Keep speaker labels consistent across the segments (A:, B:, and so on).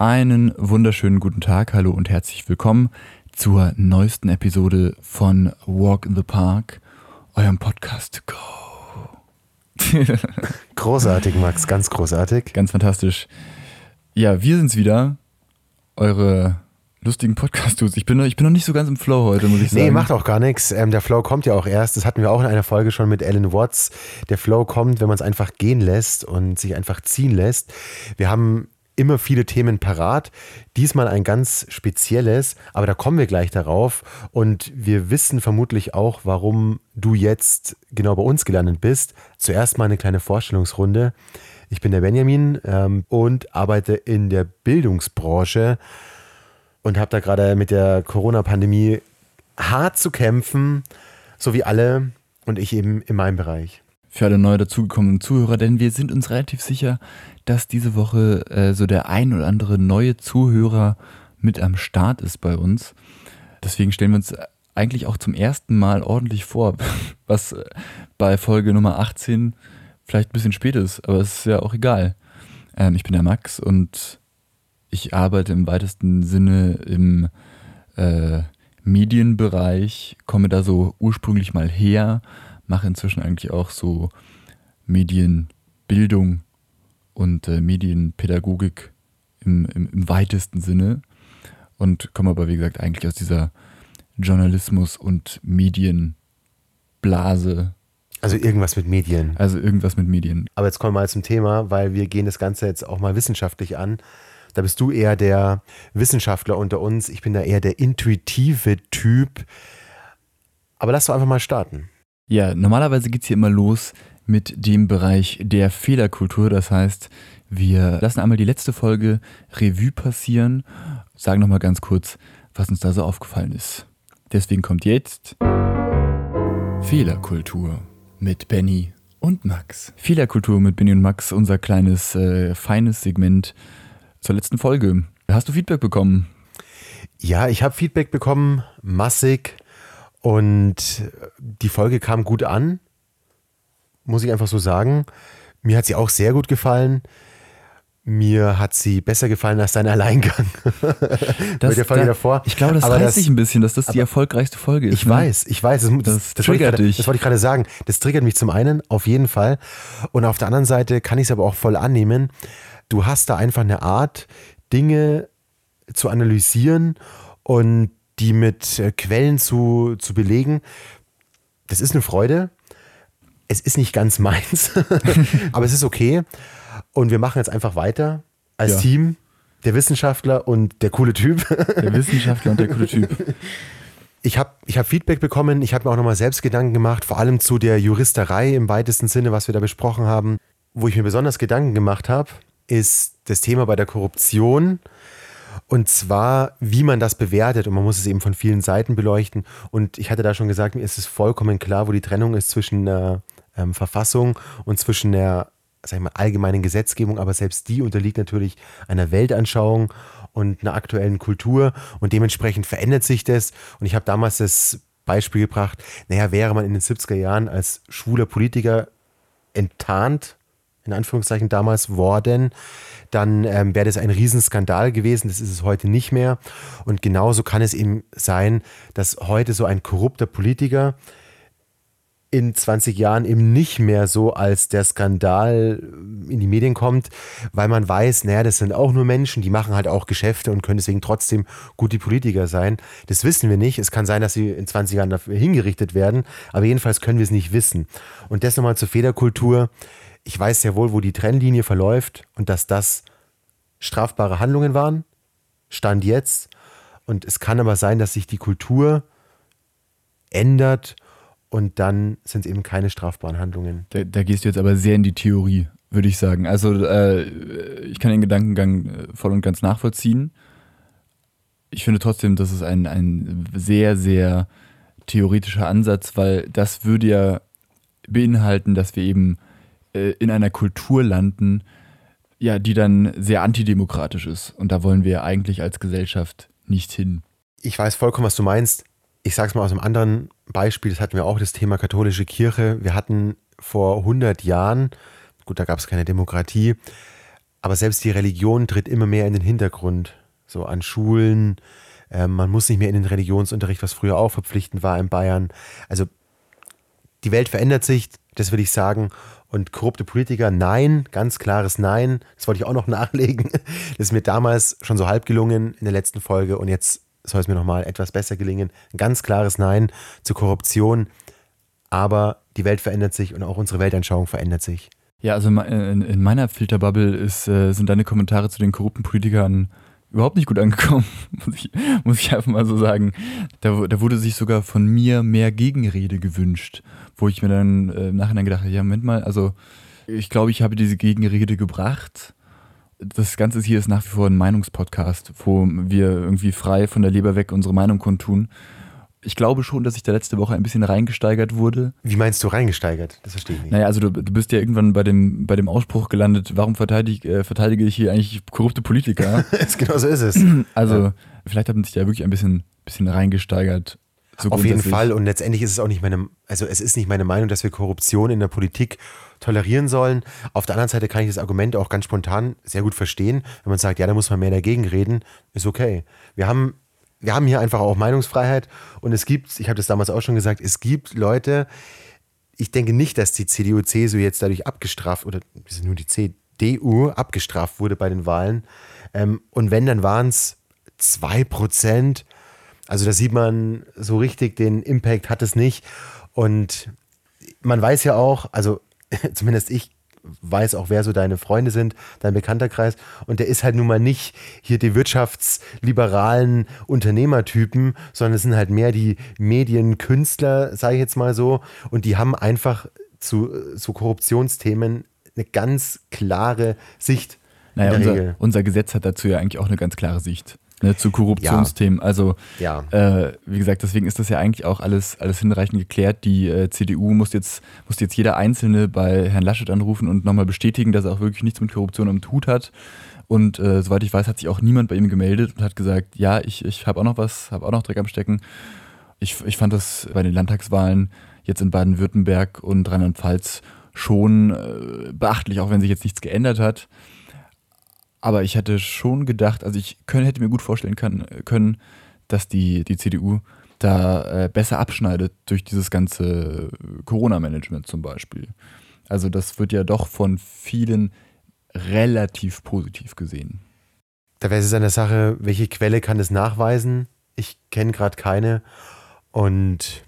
A: Einen wunderschönen guten Tag, hallo und herzlich willkommen zur neuesten Episode von Walk in the Park, eurem Podcast to go.
B: großartig, Max, ganz großartig.
A: Ganz fantastisch. Ja, wir sind's wieder, eure lustigen Podcast-Dudes. Ich bin, noch, ich bin noch nicht so ganz im Flow heute, muss ich sagen.
B: Nee, macht auch gar nichts. Ähm, der Flow kommt ja auch erst. Das hatten wir auch in einer Folge schon mit Alan Watts. Der Flow kommt, wenn man es einfach gehen lässt und sich einfach ziehen lässt. Wir haben immer viele Themen parat. Diesmal ein ganz spezielles, aber da kommen wir gleich darauf. Und wir wissen vermutlich auch, warum du jetzt genau bei uns gelandet bist. Zuerst mal eine kleine Vorstellungsrunde. Ich bin der Benjamin ähm, und arbeite in der Bildungsbranche und habe da gerade mit der Corona-Pandemie hart zu kämpfen, so wie alle und ich eben in meinem Bereich
A: für alle neu dazugekommenen Zuhörer, denn wir sind uns relativ sicher, dass diese Woche äh, so der ein oder andere neue Zuhörer mit am Start ist bei uns. Deswegen stellen wir uns eigentlich auch zum ersten Mal ordentlich vor, was äh, bei Folge Nummer 18 vielleicht ein bisschen spät ist, aber es ist ja auch egal. Ähm, ich bin der Max und ich arbeite im weitesten Sinne im äh, Medienbereich, komme da so ursprünglich mal her, mache inzwischen eigentlich auch so Medienbildung und äh, Medienpädagogik im, im, im, weitesten Sinne und komme aber, wie gesagt, eigentlich aus dieser Journalismus- und Medienblase.
B: Also irgendwas mit Medien.
A: Also irgendwas mit Medien.
B: Aber jetzt kommen wir mal zum Thema, weil wir gehen das Ganze jetzt auch mal wissenschaftlich an. Da bist du eher der Wissenschaftler unter uns. Ich bin da eher der intuitive Typ. Aber lass doch einfach mal starten.
A: Ja, normalerweise geht es hier immer los mit dem Bereich der Fehlerkultur. Das heißt, wir lassen einmal die letzte Folge Revue passieren, sagen nochmal ganz kurz, was uns da so aufgefallen ist. Deswegen kommt jetzt Fehlerkultur mit Benny und Max. Fehlerkultur mit Benny und Max, unser kleines, äh, feines Segment zur letzten Folge. Hast du Feedback bekommen?
B: Ja, ich habe Feedback bekommen, massig. Und die Folge kam gut an, muss ich einfach so sagen. Mir hat sie auch sehr gut gefallen. Mir hat sie besser gefallen als dein Alleingang.
A: Das, der Folge da, davor. Ich glaube, das aber reißt sich ein bisschen, dass das die erfolgreichste Folge ist.
B: Ich ne? weiß, ich weiß. Das, das, das triggert wollte ich, dich. Das wollte ich gerade sagen. Das triggert mich zum einen, auf jeden Fall. Und auf der anderen Seite kann ich es aber auch voll annehmen. Du hast da einfach eine Art, Dinge zu analysieren und die mit äh, Quellen zu, zu belegen. Das ist eine Freude. Es ist nicht ganz meins, aber es ist okay. Und wir machen jetzt einfach weiter als ja. Team. Der Wissenschaftler und der coole Typ.
A: Der Wissenschaftler und der coole Typ.
B: Ich habe ich hab Feedback bekommen, ich habe mir auch nochmal selbst Gedanken gemacht, vor allem zu der Juristerei im weitesten Sinne, was wir da besprochen haben. Wo ich mir besonders Gedanken gemacht habe, ist das Thema bei der Korruption und zwar, wie man das bewertet. Und man muss es eben von vielen Seiten beleuchten. Und ich hatte da schon gesagt, mir ist es vollkommen klar, wo die Trennung ist zwischen der ähm, Verfassung und zwischen der sag ich mal, allgemeinen Gesetzgebung. Aber selbst die unterliegt natürlich einer Weltanschauung und einer aktuellen Kultur. Und dementsprechend verändert sich das. Und ich habe damals das Beispiel gebracht, naja, wäre man in den 70er Jahren als schwuler Politiker enttarnt in Anführungszeichen damals worden, dann ähm, wäre das ein Riesenskandal gewesen. Das ist es heute nicht mehr. Und genauso kann es eben sein, dass heute so ein korrupter Politiker in 20 Jahren eben nicht mehr so als der Skandal in die Medien kommt, weil man weiß, naja, das sind auch nur Menschen, die machen halt auch Geschäfte und können deswegen trotzdem gute Politiker sein. Das wissen wir nicht. Es kann sein, dass sie in 20 Jahren dafür hingerichtet werden, aber jedenfalls können wir es nicht wissen. Und das nochmal zur Federkultur ich weiß sehr wohl, wo die Trennlinie verläuft und dass das strafbare Handlungen waren, stand jetzt. Und es kann aber sein, dass sich die Kultur ändert und dann sind es eben keine strafbaren Handlungen.
A: Da, da, gehst du jetzt aber sehr in die Theorie, würde ich sagen. Also äh, ich kann den Gedankengang äh, voll und ganz nachvollziehen. Ich finde trotzdem, das ist ein, ein sehr, sehr theoretischer Ansatz, weil das würde ja beinhalten, dass wir eben äh, in einer Kultur landen, ja, die dann sehr antidemokratisch ist. Und da wollen wir eigentlich als Gesellschaft nicht hin.
B: Ich weiß vollkommen, was du meinst. Ich sage es mal aus einem anderen Beispiel. Das hatten wir auch, das Thema katholische Kirche. Wir hatten vor 100 Jahren, gut, da gab es keine Demokratie, Aber selbst die Religion tritt immer mehr in den Hintergrund. So an Schulen. Ähm, man muss nicht mehr in den Religionsunterricht, was früher auch verpflichtend war in Bayern. Also die Welt verändert sich, das will ich sagen. Und korrupte Politiker, nein, ganz klares Nein. Das wollte ich auch noch nachlegen. Das ist mir damals schon so halb gelungen in der letzten Folge und jetzt soll es mir nochmal etwas besser gelingen. Ein ganz klares Nein zur Korruption. Aber die Welt verändert sich und auch unsere Weltanschauung verändert sich.
A: Ja, also in meiner Filterbubble ist, äh, sind deine Kommentare zu den korrupten Politikern überhaupt nicht gut angekommen, muss ich, muss ich einfach mal so sagen. Da, da wurde sich sogar von mir mehr Gegenrede gewünscht, wo ich mir dann äh, im Nachhinein gedacht habe, ja, Moment mal, also ich glaube, ich habe diese Gegenrede gebracht. Das Ganze hier ist nach wie vor ein Meinungspodcast, wo wir irgendwie frei von der Leber weg unsere Meinung kundtun ich glaube schon, dass ich da letzte Woche ein bisschen reingesteigert wurde.
B: Wie meinst du reingesteigert? Das verstehe ich nicht.
A: Naja, also du, du bist ja irgendwann bei dem, bei dem Ausspruch gelandet, warum verteidige, äh, verteidige ich hier eigentlich korrupte Politiker?
B: genau so ist es.
A: Also ja. vielleicht haben sich da wirklich ein bisschen, bisschen reingesteigert.
B: So Auf jeden Fall und letztendlich ist es auch nicht meine, also es ist nicht meine Meinung, dass wir Korruption in der Politik tolerieren sollen. Auf der anderen Seite kann ich das Argument auch ganz spontan sehr gut verstehen, wenn man sagt, ja, da muss man mehr dagegen reden, ist okay. Wir haben wir haben hier einfach auch Meinungsfreiheit und es gibt, ich habe das damals auch schon gesagt, es gibt Leute, ich denke nicht, dass die CDU, CSU jetzt dadurch abgestraft oder nur die CDU abgestraft wurde bei den Wahlen. Ähm, und wenn, dann waren es zwei Prozent. Also da sieht man so richtig, den Impact hat es nicht. Und man weiß ja auch, also zumindest ich weiß auch, wer so deine Freunde sind, dein Bekannterkreis. Und der ist halt nun mal nicht hier die wirtschaftsliberalen Unternehmertypen, sondern es sind halt mehr die Medienkünstler, sage ich jetzt mal so. Und die haben einfach zu, zu Korruptionsthemen eine ganz klare Sicht.
A: Naja, unser, unser Gesetz hat dazu ja eigentlich auch eine ganz klare Sicht ne, zu Korruptionsthemen. Ja. Also, ja. Äh, wie gesagt, deswegen ist das ja eigentlich auch alles, alles hinreichend geklärt. Die äh, CDU muss jetzt, muss jetzt jeder Einzelne bei Herrn Laschet anrufen und nochmal bestätigen, dass er auch wirklich nichts mit Korruption am Hut hat. Und äh, soweit ich weiß, hat sich auch niemand bei ihm gemeldet und hat gesagt, ja, ich, ich habe auch noch was, habe auch noch Dreck am Stecken. Ich, ich fand das bei den Landtagswahlen jetzt in Baden-Württemberg und Rheinland-Pfalz schon äh, beachtlich, auch wenn sich jetzt nichts geändert hat. Aber ich hatte schon gedacht, also ich können, hätte mir gut vorstellen kann, können, dass die, die CDU da äh, besser abschneidet durch dieses ganze Corona-Management zum Beispiel. Also das wird ja doch von vielen relativ positiv gesehen.
B: Da wäre es an der Sache, welche Quelle kann es nachweisen? Ich kenne gerade keine. Und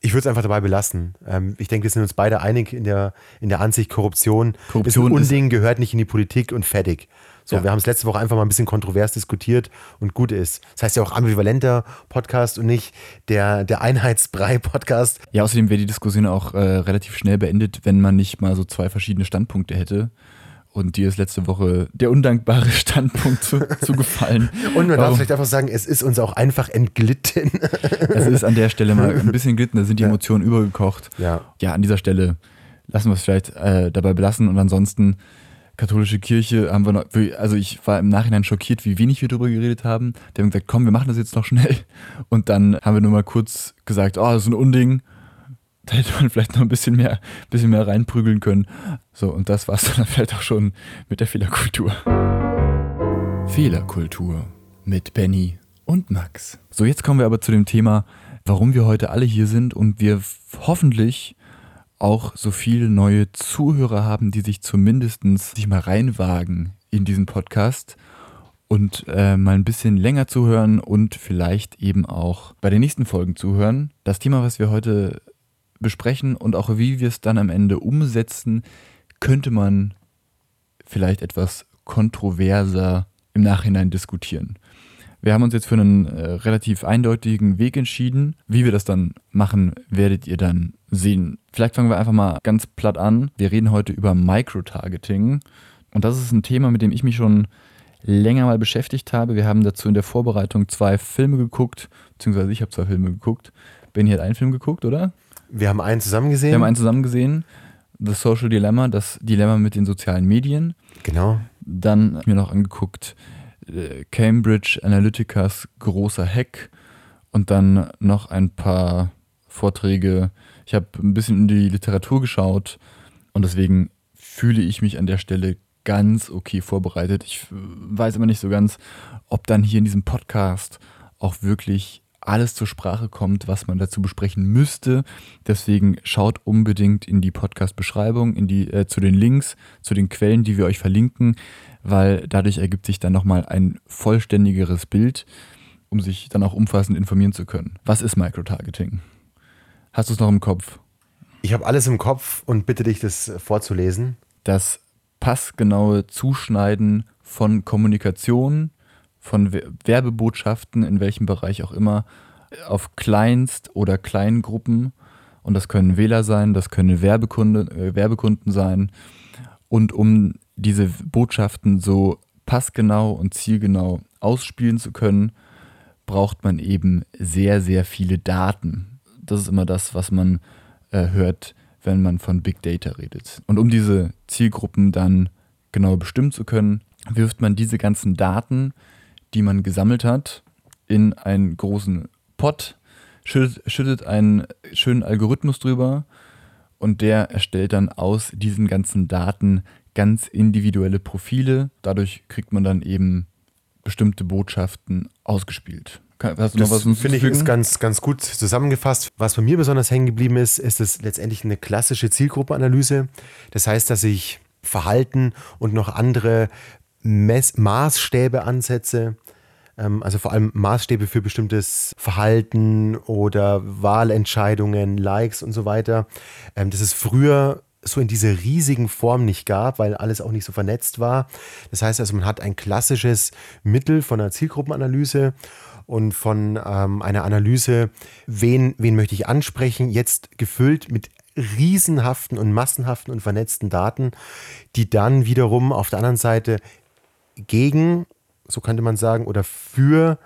B: ich würde es einfach dabei belassen. Ähm, ich denke, wir sind uns beide einig in der, in der Ansicht, Korruption, Korruption ist ein Unding, gehört nicht in die Politik und fertig. So, ja. wir haben es letzte Woche einfach mal ein bisschen kontrovers diskutiert und gut ist. Das heißt ja auch ambivalenter Podcast und nicht der, der Einheitsbrei-Podcast.
A: Ja, außerdem wäre die Diskussion auch äh, relativ schnell beendet, wenn man nicht mal so zwei verschiedene Standpunkte hätte. Und dir ist letzte Woche der undankbare Standpunkt zu, zugefallen.
B: Und man Warum? darf vielleicht einfach sagen, es ist uns auch einfach entglitten.
A: es ist an der Stelle mal ein bisschen glitten, da sind die ja. Emotionen übergekocht. Ja. ja, an dieser Stelle lassen wir es vielleicht äh, dabei belassen und ansonsten katholische Kirche haben wir noch, also ich war im Nachhinein schockiert, wie wenig wir darüber geredet haben. Die haben gesagt, komm, wir machen das jetzt noch schnell. Und dann haben wir nur mal kurz gesagt, oh, das ist ein Unding. Da hätte man vielleicht noch ein bisschen mehr, bisschen mehr reinprügeln können. So, und das war es dann vielleicht auch schon mit der Fehlerkultur. Fehlerkultur mit Benny und Max. So, jetzt kommen wir aber zu dem Thema, warum wir heute alle hier sind und wir hoffentlich auch so viele neue Zuhörer haben, die sich zumindest sich mal reinwagen in diesen Podcast und äh, mal ein bisschen länger zuhören und vielleicht eben auch bei den nächsten Folgen zuhören. Das Thema, was wir heute besprechen und auch wie wir es dann am Ende umsetzen, könnte man vielleicht etwas kontroverser im Nachhinein diskutieren. Wir haben uns jetzt für einen äh, relativ eindeutigen Weg entschieden. Wie wir das dann machen, werdet ihr dann sehen. Vielleicht fangen wir einfach mal ganz platt an. Wir reden heute über Microtargeting. Und das ist ein Thema, mit dem ich mich schon länger mal beschäftigt habe. Wir haben dazu in der Vorbereitung zwei Filme geguckt, beziehungsweise ich habe zwei Filme geguckt. Benny hat einen Film geguckt, oder?
B: Wir haben einen zusammen gesehen.
A: Wir haben einen zusammen gesehen. The Social Dilemma, das Dilemma mit den sozialen Medien.
B: Genau.
A: Dann habe ich mir noch angeguckt Cambridge Analyticas großer Hack und dann noch ein paar Vorträge. Ich habe ein bisschen in die Literatur geschaut und deswegen fühle ich mich an der Stelle ganz okay vorbereitet. Ich weiß aber nicht so ganz, ob dann hier in diesem Podcast auch wirklich alles zur Sprache kommt, was man dazu besprechen müsste. Deswegen schaut unbedingt in die Podcast-Beschreibung, in die, äh, zu den Links, zu den Quellen, die wir euch verlinken, weil dadurch ergibt sich dann nochmal ein vollständigeres Bild, um sich dann auch umfassend informieren zu können. Was ist Microtargeting? Hast du es noch im Kopf?
B: Ich habe alles im Kopf und bitte dich, das vorzulesen.
A: Das passgenaue Zuschneiden von Kommunikation, von Werbebotschaften, in welchem Bereich auch immer, auf Kleinst- oder Kleingruppen. Und das können Wähler sein, das können Werbekunde, äh, Werbekunden sein. Und um diese Botschaften so passgenau und zielgenau ausspielen zu können, braucht man eben sehr, sehr viele Daten. Das ist immer das, was man äh, hört, wenn man von Big Data redet. Und um diese Zielgruppen dann genau bestimmen zu können, wirft man diese ganzen Daten, die man gesammelt hat, in einen großen Pot, schüttet, schüttet einen schönen Algorithmus drüber und der erstellt dann aus diesen ganzen Daten ganz individuelle Profile. Dadurch kriegt man dann eben bestimmte Botschaften ausgespielt.
B: Hast du das noch was finde ich ist ganz, ganz gut zusammengefasst. Was bei mir besonders hängen geblieben ist, ist es letztendlich eine klassische Zielgruppenanalyse. Das heißt, dass ich Verhalten und noch andere Mess Maßstäbe ansetze, ähm, also vor allem Maßstäbe für bestimmtes Verhalten oder Wahlentscheidungen, Likes und so weiter. Ähm, das ist früher so in dieser riesigen Form nicht gab, weil alles auch nicht so vernetzt war. Das heißt also, man hat ein klassisches Mittel von einer Zielgruppenanalyse und von ähm, einer Analyse, wen, wen möchte ich ansprechen, jetzt gefüllt mit riesenhaften und massenhaften und vernetzten Daten, die dann wiederum auf der anderen Seite gegen, so könnte man sagen, oder für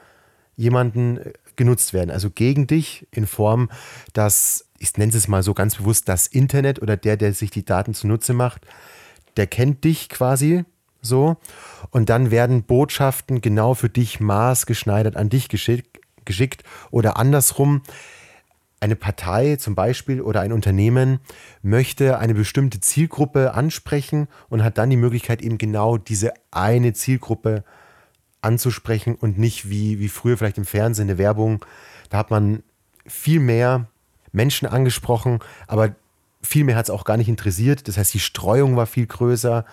B: jemanden äh, genutzt werden. Also gegen dich in Form, dass, ich nenne es mal so ganz bewusst, das Internet oder der, der sich die Daten zunutze macht, der kennt dich quasi so. Und dann werden Botschaften genau für dich maßgeschneidert an dich geschick, geschickt oder andersrum. Eine Partei zum Beispiel oder ein Unternehmen möchte eine bestimmte Zielgruppe ansprechen und hat dann die Möglichkeit, eben genau diese eine Zielgruppe anzusprechen und nicht wie, wie früher vielleicht im Fernsehen eine Werbung. Da hat man viel mehr Menschen angesprochen, aber viel mehr hat es auch gar nicht interessiert. Das heißt, die Streuung war viel größer.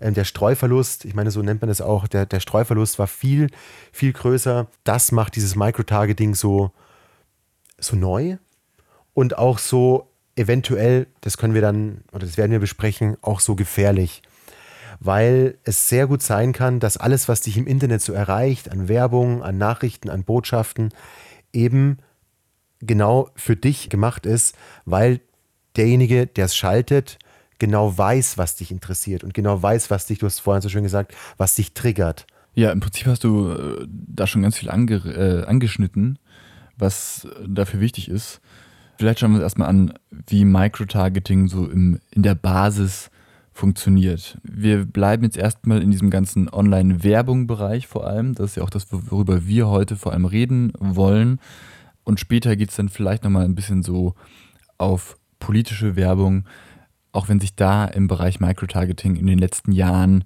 B: Ähm, der Streuverlust, ich meine, so nennt man das auch, der, der Streuverlust war viel, viel größer. Das macht dieses Microtargeting so, so neu und auch so eventuell, das können wir dann, oder das werden wir besprechen, auch so gefährlich. Weil es sehr gut sein kann, dass alles, was dich im Internet so erreicht, an Werbung, an Nachrichten, an Botschaften, eben genau für dich gemacht ist, weil derjenige, der es schaltet, genau weiß, was dich interessiert und genau weiß, was dich, du hast vorhin so schön gesagt, was dich triggert.
A: Ja, im Prinzip hast du äh, da schon ganz viel ange, äh, angeschnitten, was dafür wichtig ist. Vielleicht schauen wir uns erstmal an, wie Microtargeting so im, in der Basis funktioniert. Wir bleiben jetzt erstmal in diesem ganzen Online-Werbung-Bereich vor allem. Das ist ja auch das, worüber wir heute vor allem reden wollen. Und später geht es dann vielleicht nochmal ein bisschen so auf politische Werbung, auch wenn sich da im Bereich Microtargeting in den letzten Jahren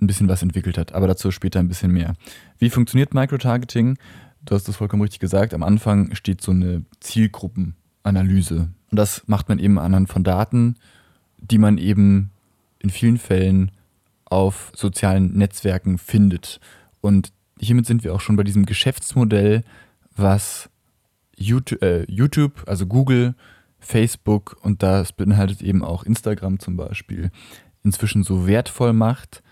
A: ein bisschen was entwickelt hat. Aber dazu später ein bisschen mehr. Wie funktioniert Microtargeting? Du hast das vollkommen richtig gesagt. Am Anfang steht so eine Zielgruppenanalyse. Und das macht man eben anhand von Daten, die man eben in vielen Fällen auf sozialen Netzwerken findet. Und hiermit sind wir auch schon bei diesem Geschäftsmodell, was YouTube, äh, YouTube also Google, Facebook und das beinhaltet eben auch Instagram zum Beispiel, inzwischen so wertvoll macht,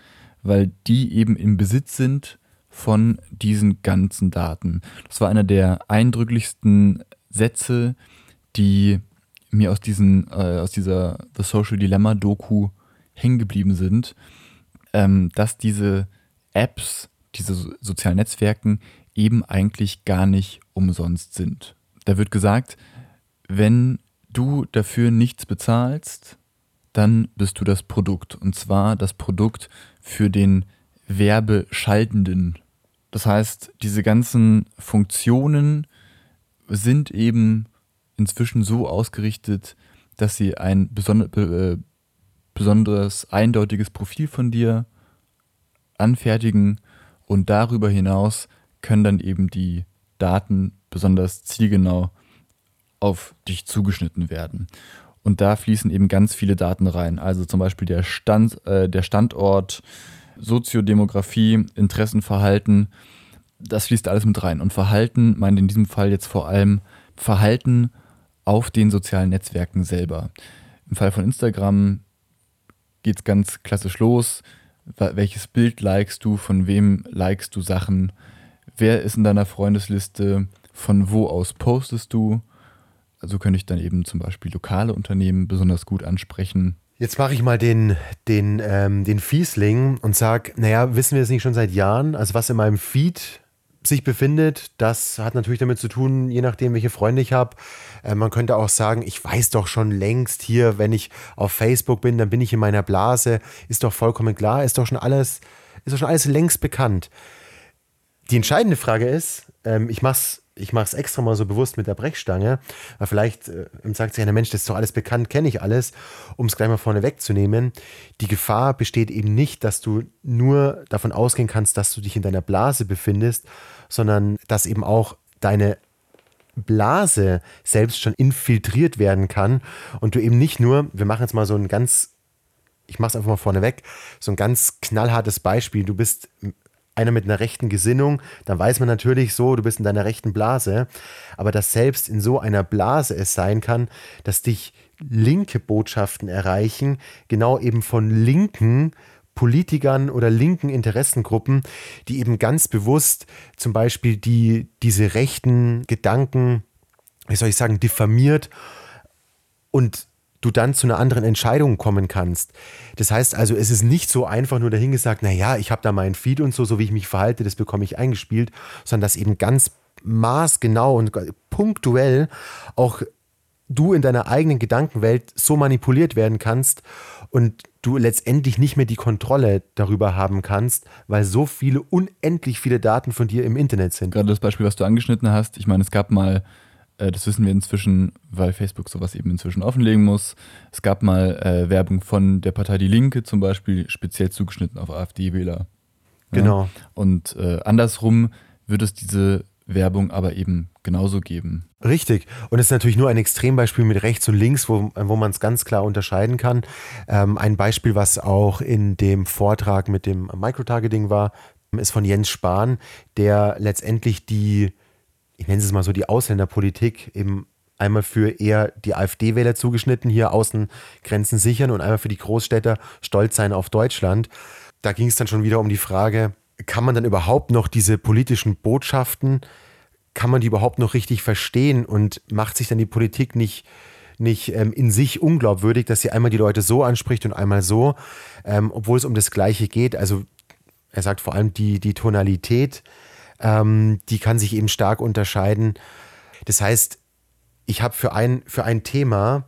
A: weil die eben im Besitz sind von diesen ganzen Daten. Das war einer der eindrücklichsten Sätze, die mir aus, diesen, äh, aus dieser The Social Dilemma Doku hängen geblieben sind, ähm, dass diese Apps, diese sozialen Netzwerken eben eigentlich gar nicht umsonst sind. Da wird gesagt, wenn du dafür nichts bezahlst, dann bist du das Produkt. Und zwar das Produkt für den Werbeschaltenden. Das heißt, diese ganzen Funktionen sind eben inzwischen so ausgerichtet, dass sie ein besonder, äh, besonderes, eindeutiges Profil von dir anfertigen und darüber hinaus können dann eben die Daten besonders zielgenau auf dich zugeschnitten werden. Und da fließen eben ganz viele Daten rein. Also zum Beispiel der, Stand, äh, der Standort, Soziodemografie, Interessenverhalten. Das fließt alles mit rein. Und Verhalten meint in diesem Fall jetzt vor allem Verhalten auf den sozialen Netzwerken selber. Im Fall von Instagram geht es ganz klassisch los. Welches Bild likest du? Von wem likest du Sachen? Wer ist in deiner Freundesliste? Von wo aus postest du? Also könnte ich dann eben zum Beispiel lokale Unternehmen besonders gut ansprechen.
B: Jetzt mache ich mal den, den, ähm, den Fiesling und sage, naja, wissen wir es nicht schon seit Jahren? Also was in meinem Feed sich befindet, das hat natürlich damit zu tun, je nachdem, welche Freunde ich habe. Äh, man könnte auch sagen, ich weiß doch schon längst hier, wenn ich auf Facebook bin, dann bin ich in meiner Blase. Ist doch vollkommen klar, ist doch schon alles, ist doch schon alles längst bekannt. Die entscheidende Frage ist, ähm, ich mache es ich mache es extra mal so bewusst mit der Brechstange, weil vielleicht äh, sagt sich einer Mensch, das ist doch alles bekannt, kenne ich alles, um es gleich mal vorne wegzunehmen. Die Gefahr besteht eben nicht, dass du nur davon ausgehen kannst, dass du dich in deiner Blase befindest, sondern dass eben auch deine Blase selbst schon infiltriert werden kann und du eben nicht nur, wir machen jetzt mal so ein ganz, ich mache es einfach mal vorne weg, so ein ganz knallhartes Beispiel, du bist einer mit einer rechten Gesinnung, dann weiß man natürlich so, du bist in deiner rechten Blase. Aber dass selbst in so einer Blase es sein kann, dass dich linke Botschaften erreichen, genau eben von linken Politikern oder linken Interessengruppen, die eben ganz bewusst zum Beispiel die, diese rechten Gedanken, wie soll ich sagen, diffamiert und du dann zu einer anderen Entscheidung kommen kannst. Das heißt also, es ist nicht so einfach nur dahingesagt, naja, ich habe da meinen Feed und so, so wie ich mich verhalte, das bekomme ich eingespielt, sondern dass eben ganz maßgenau und punktuell auch du in deiner eigenen Gedankenwelt so manipuliert werden kannst und du letztendlich nicht mehr die Kontrolle darüber haben kannst, weil so viele, unendlich viele Daten von dir im Internet sind.
A: Gerade das Beispiel, was du angeschnitten hast, ich meine, es gab mal das wissen wir inzwischen, weil Facebook sowas eben inzwischen offenlegen muss. Es gab mal äh, Werbung von der Partei Die Linke zum Beispiel, speziell zugeschnitten auf AfD-Wähler.
B: Genau.
A: Und äh, andersrum wird es diese Werbung aber eben genauso geben.
B: Richtig. Und es ist natürlich nur ein Extrembeispiel mit rechts und links, wo, wo man es ganz klar unterscheiden kann. Ähm, ein Beispiel, was auch in dem Vortrag mit dem Microtargeting war, ist von Jens Spahn, der letztendlich die ich nenne es mal so, die Ausländerpolitik eben einmal für eher die AfD-Wähler zugeschnitten, hier Außengrenzen sichern und einmal für die Großstädter stolz sein auf Deutschland. Da ging es dann schon wieder um die Frage, kann man dann überhaupt noch diese politischen Botschaften, kann man die überhaupt noch richtig verstehen und macht sich dann die Politik nicht, nicht ähm, in sich unglaubwürdig, dass sie einmal die Leute so anspricht und einmal so, ähm, obwohl es um das Gleiche geht. Also er sagt vor allem die, die Tonalität ähm, die kann sich eben stark unterscheiden. Das heißt, ich habe für ein, für ein Thema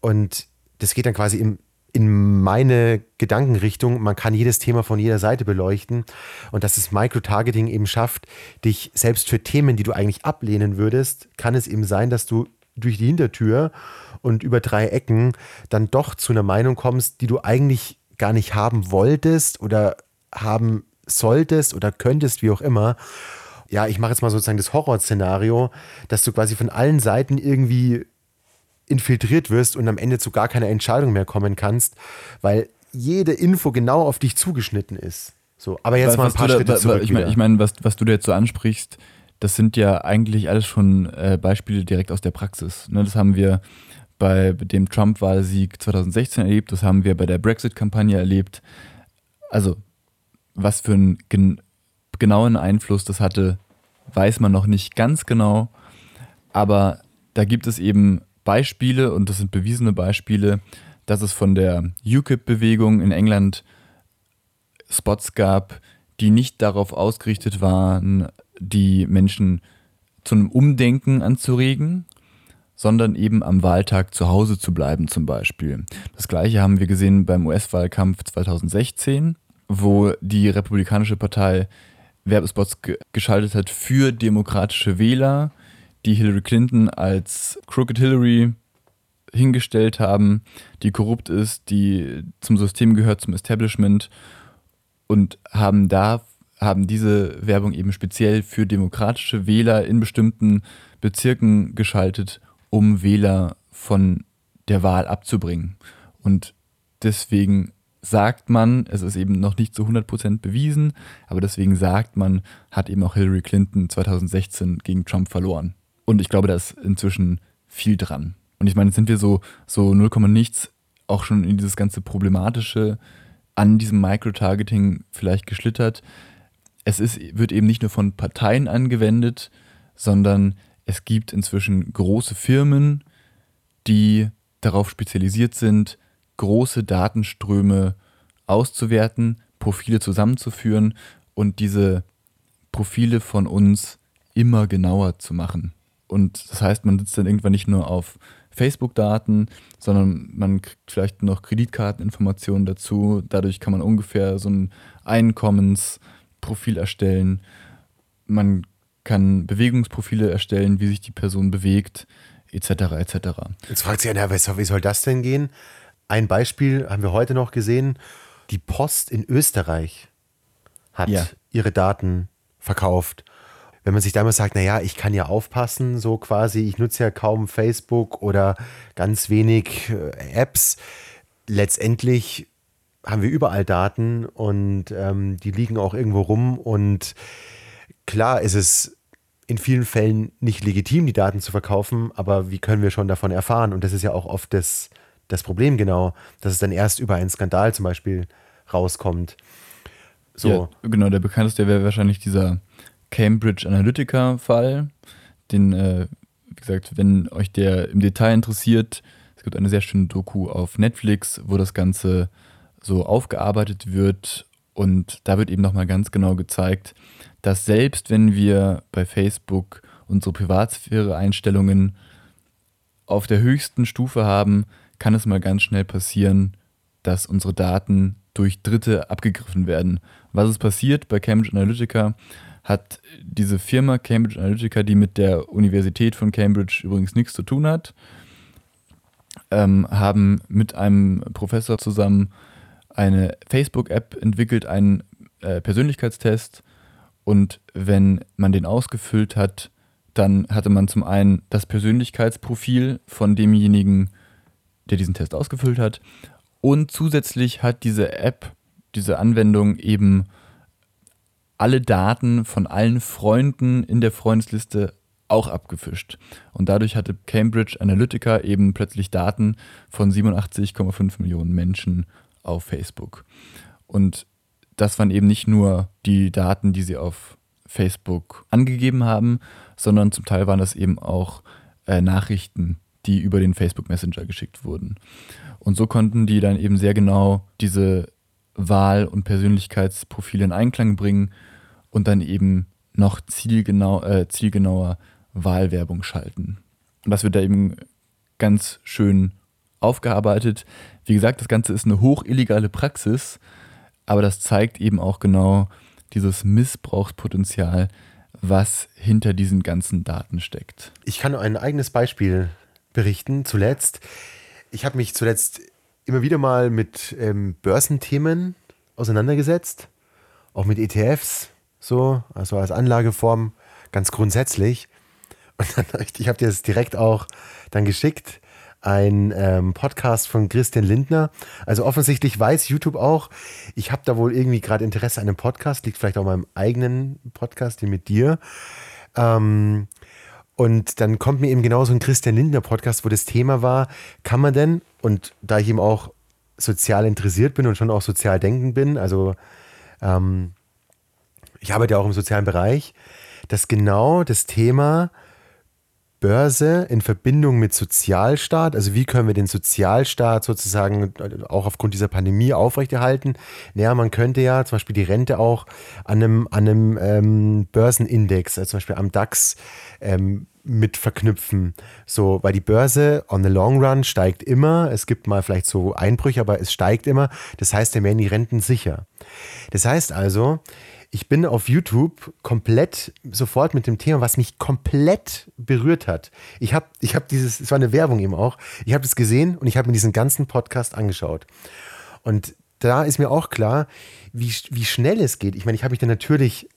B: und das geht dann quasi im, in meine Gedankenrichtung, man kann jedes Thema von jeder Seite beleuchten und dass das Microtargeting eben schafft, dich selbst für Themen, die du eigentlich ablehnen würdest, kann es eben sein, dass du durch die Hintertür und über drei Ecken dann doch zu einer Meinung kommst, die du eigentlich gar nicht haben wolltest oder haben solltest oder könntest, wie auch immer. Ja, ich mache jetzt mal sozusagen das Horrorszenario, dass du quasi von allen Seiten irgendwie infiltriert wirst und am Ende zu gar keiner Entscheidung mehr kommen kannst, weil jede Info genau auf dich zugeschnitten ist. So, aber jetzt was, mal ein paar Schritte da, zurück.
A: Ich meine, ich mein, was, was du da jetzt so ansprichst, das sind ja eigentlich alles schon äh, Beispiele direkt aus der Praxis. Ne, das haben wir bei dem Trump-Wahlsieg 2016 erlebt, das haben wir bei der Brexit-Kampagne erlebt. Also was für einen gen genauen Einfluss das hatte, weiß man noch nicht ganz genau. Aber da gibt es eben Beispiele, und das sind bewiesene Beispiele, dass es von der UKIP-Bewegung in England Spots gab, die nicht darauf ausgerichtet waren, die Menschen zu einem Umdenken anzuregen, sondern eben am Wahltag zu Hause zu bleiben zum Beispiel. Das gleiche haben wir gesehen beim US-Wahlkampf 2016 wo die Republikanische Partei Werbespots geschaltet hat für demokratische Wähler, die Hillary Clinton als Crooked Hillary hingestellt haben, die korrupt ist, die zum System gehört, zum Establishment und haben da haben diese Werbung eben speziell für demokratische Wähler in bestimmten Bezirken geschaltet, um Wähler von der Wahl abzubringen. Und deswegen sagt man, es ist eben noch nicht zu 100% bewiesen, aber deswegen sagt man, hat eben auch Hillary Clinton 2016 gegen Trump verloren. Und ich glaube, da ist inzwischen viel dran. Und ich meine, jetzt sind wir so, so 0, nichts auch schon in dieses ganze Problematische an diesem Microtargeting vielleicht geschlittert. Es ist, wird eben nicht nur von Parteien angewendet, sondern es gibt inzwischen große Firmen, die darauf spezialisiert sind, große Datenströme auszuwerten, Profile zusammenzuführen und diese Profile von uns immer genauer zu machen. Und das heißt, man sitzt dann irgendwann nicht nur auf Facebook-Daten, sondern man kriegt vielleicht noch Kreditkarteninformationen dazu. Dadurch kann man ungefähr so ein Einkommensprofil erstellen. Man kann Bewegungsprofile erstellen, wie sich die Person bewegt, etc. etc.
B: Jetzt fragt sich einer, wie soll das denn gehen? Ein Beispiel haben wir heute noch gesehen. Die Post in Österreich hat ja. ihre Daten verkauft wenn man sich damals sagt, naja, ich kann ja aufpassen, so quasi, ich nutze ja kaum Facebook oder ganz wenig äh, Apps, letztendlich haben wir überall Daten und ähm, die liegen auch irgendwo rum und klar ist es in vielen Fällen nicht legitim, die Daten zu verkaufen, aber wie können wir schon davon erfahren? Und das ist ja auch oft das, das Problem genau, dass es dann erst über einen Skandal zum Beispiel rauskommt.
A: So. Ja, genau, der bekannteste wäre wahrscheinlich dieser Cambridge Analytica-Fall. Den, äh, wie gesagt, wenn euch der im Detail interessiert, es gibt eine sehr schöne Doku auf Netflix, wo das Ganze so aufgearbeitet wird. Und da wird eben nochmal ganz genau gezeigt, dass selbst wenn wir bei Facebook unsere Privatsphäre-Einstellungen auf der höchsten Stufe haben, kann es mal ganz schnell passieren, dass unsere Daten durch Dritte abgegriffen werden. Was ist passiert bei Cambridge Analytica? hat diese Firma Cambridge Analytica, die mit der Universität von Cambridge übrigens nichts zu tun hat, ähm, haben mit einem Professor zusammen eine Facebook-App entwickelt, einen äh, Persönlichkeitstest. Und wenn man den ausgefüllt hat, dann hatte man zum einen das Persönlichkeitsprofil von demjenigen, der diesen Test ausgefüllt hat. Und zusätzlich hat diese App, diese Anwendung eben alle Daten von allen Freunden in der Freundesliste auch abgefischt. Und dadurch hatte Cambridge Analytica eben plötzlich Daten von 87,5 Millionen Menschen auf Facebook. Und das waren eben nicht nur die Daten, die sie auf Facebook angegeben haben, sondern zum Teil waren das eben auch äh, Nachrichten, die über den Facebook Messenger geschickt wurden. Und so konnten die dann eben sehr genau diese Wahl- und Persönlichkeitsprofile in Einklang bringen und dann eben noch zielgenau, äh, zielgenauer Wahlwerbung schalten. Und das wird da eben ganz schön aufgearbeitet. Wie gesagt, das Ganze ist eine hochillegale Praxis, aber das zeigt eben auch genau dieses Missbrauchspotenzial, was hinter diesen ganzen Daten steckt.
B: Ich kann ein eigenes Beispiel berichten. Zuletzt, ich habe mich zuletzt immer wieder mal mit ähm, Börsenthemen auseinandergesetzt, auch mit ETFs, so, also als Anlageform ganz grundsätzlich. Und dann, ich habe dir das direkt auch dann geschickt, ein ähm, Podcast von Christian Lindner. Also offensichtlich weiß YouTube auch, ich habe da wohl irgendwie gerade Interesse an einem Podcast, liegt vielleicht auch meinem eigenen Podcast, den mit dir. Ähm, und dann kommt mir eben genauso ein Christian Lindner Podcast, wo das Thema war, kann man denn, und da ich eben auch sozial interessiert bin und schon auch sozial denkend bin, also ähm, ich arbeite ja auch im sozialen Bereich, dass genau das Thema Börse in Verbindung mit Sozialstaat, also wie können wir den Sozialstaat sozusagen auch aufgrund dieser Pandemie aufrechterhalten? Naja, man könnte ja zum Beispiel die Rente auch an einem, an einem ähm, Börsenindex, also zum Beispiel am DAX, ähm, mit verknüpfen. So, weil die Börse on the long run steigt immer. Es gibt mal vielleicht so Einbrüche, aber es steigt immer. Das heißt, da werden die Renten sicher. Das heißt also, ich bin auf YouTube komplett sofort mit dem Thema, was mich komplett berührt hat. Ich habe ich hab dieses, es war eine Werbung eben auch, ich habe das gesehen und ich habe mir diesen ganzen Podcast angeschaut. Und da ist mir auch klar, wie, wie schnell es geht. Ich meine, ich habe mich dann natürlich,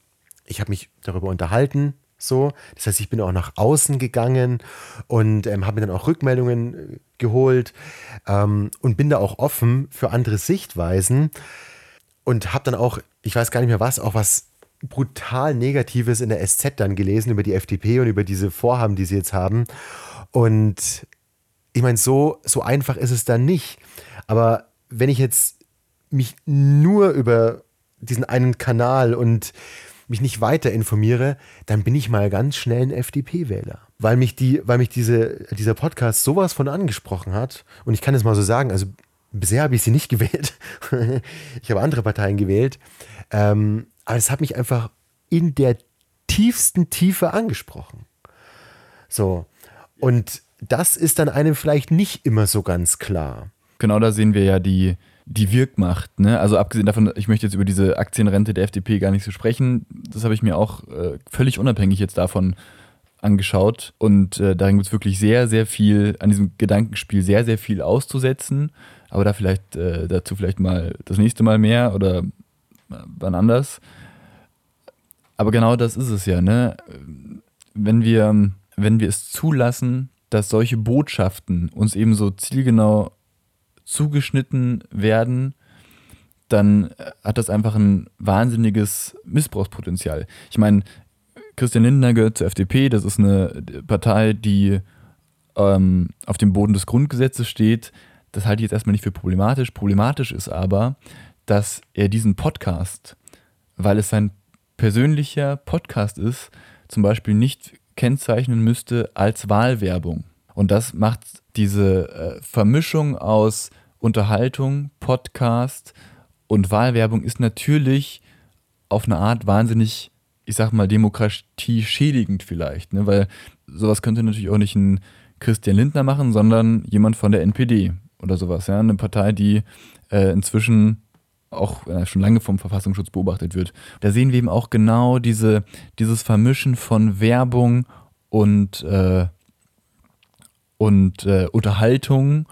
B: ich habe mich darüber unterhalten, so. Das heißt, ich bin auch nach außen gegangen und ähm, habe mir dann auch Rückmeldungen äh, geholt ähm, und bin da auch offen für andere Sichtweisen und habe dann auch, ich weiß gar nicht mehr was, auch was brutal Negatives in der SZ dann gelesen über die FDP und über diese Vorhaben, die sie jetzt haben. Und ich meine, so, so einfach ist es dann nicht. Aber wenn ich jetzt mich nur über diesen einen Kanal und mich nicht weiter informiere, dann bin ich mal ganz schnell ein FDP-Wähler. Weil mich, die, weil mich diese, dieser Podcast sowas von angesprochen hat. Und ich kann es mal so sagen, also bisher habe ich sie nicht gewählt. ich habe andere Parteien gewählt. Ähm, aber es hat mich einfach in der tiefsten Tiefe angesprochen. So. Und das ist dann einem vielleicht nicht immer so ganz klar.
A: Genau da sehen wir ja die, die Wirkmacht. Ne? Also abgesehen davon, ich möchte jetzt über diese Aktienrente der FDP gar nicht so sprechen. Das habe ich mir auch äh, völlig unabhängig jetzt davon angeschaut. Und äh, darin gibt es wirklich sehr, sehr viel, an diesem Gedankenspiel sehr, sehr viel auszusetzen. Aber da vielleicht, äh, dazu vielleicht mal das nächste Mal mehr oder äh, wann anders. Aber genau das ist es ja, ne? Wenn wir, wenn wir es zulassen, dass solche Botschaften uns eben so zielgenau zugeschnitten werden, dann hat das einfach ein wahnsinniges Missbrauchspotenzial. Ich meine, Christian Lindner gehört zur FDP, das ist eine Partei, die ähm, auf dem Boden des Grundgesetzes steht. Das halte ich jetzt erstmal nicht für problematisch. Problematisch ist aber, dass er diesen Podcast, weil es sein persönlicher Podcast ist, zum Beispiel nicht kennzeichnen müsste als Wahlwerbung. Und das macht diese äh, Vermischung aus Unterhaltung, Podcast und Wahlwerbung ist natürlich auf eine Art wahnsinnig, ich sag mal, Demokratie schädigend vielleicht, ne? weil sowas könnte natürlich auch nicht ein Christian Lindner machen, sondern jemand von der NPD oder sowas, ja, eine Partei, die äh, inzwischen auch äh, schon lange vom Verfassungsschutz beobachtet wird. Da sehen wir eben auch genau diese, dieses Vermischen von Werbung und äh, und äh, Unterhaltung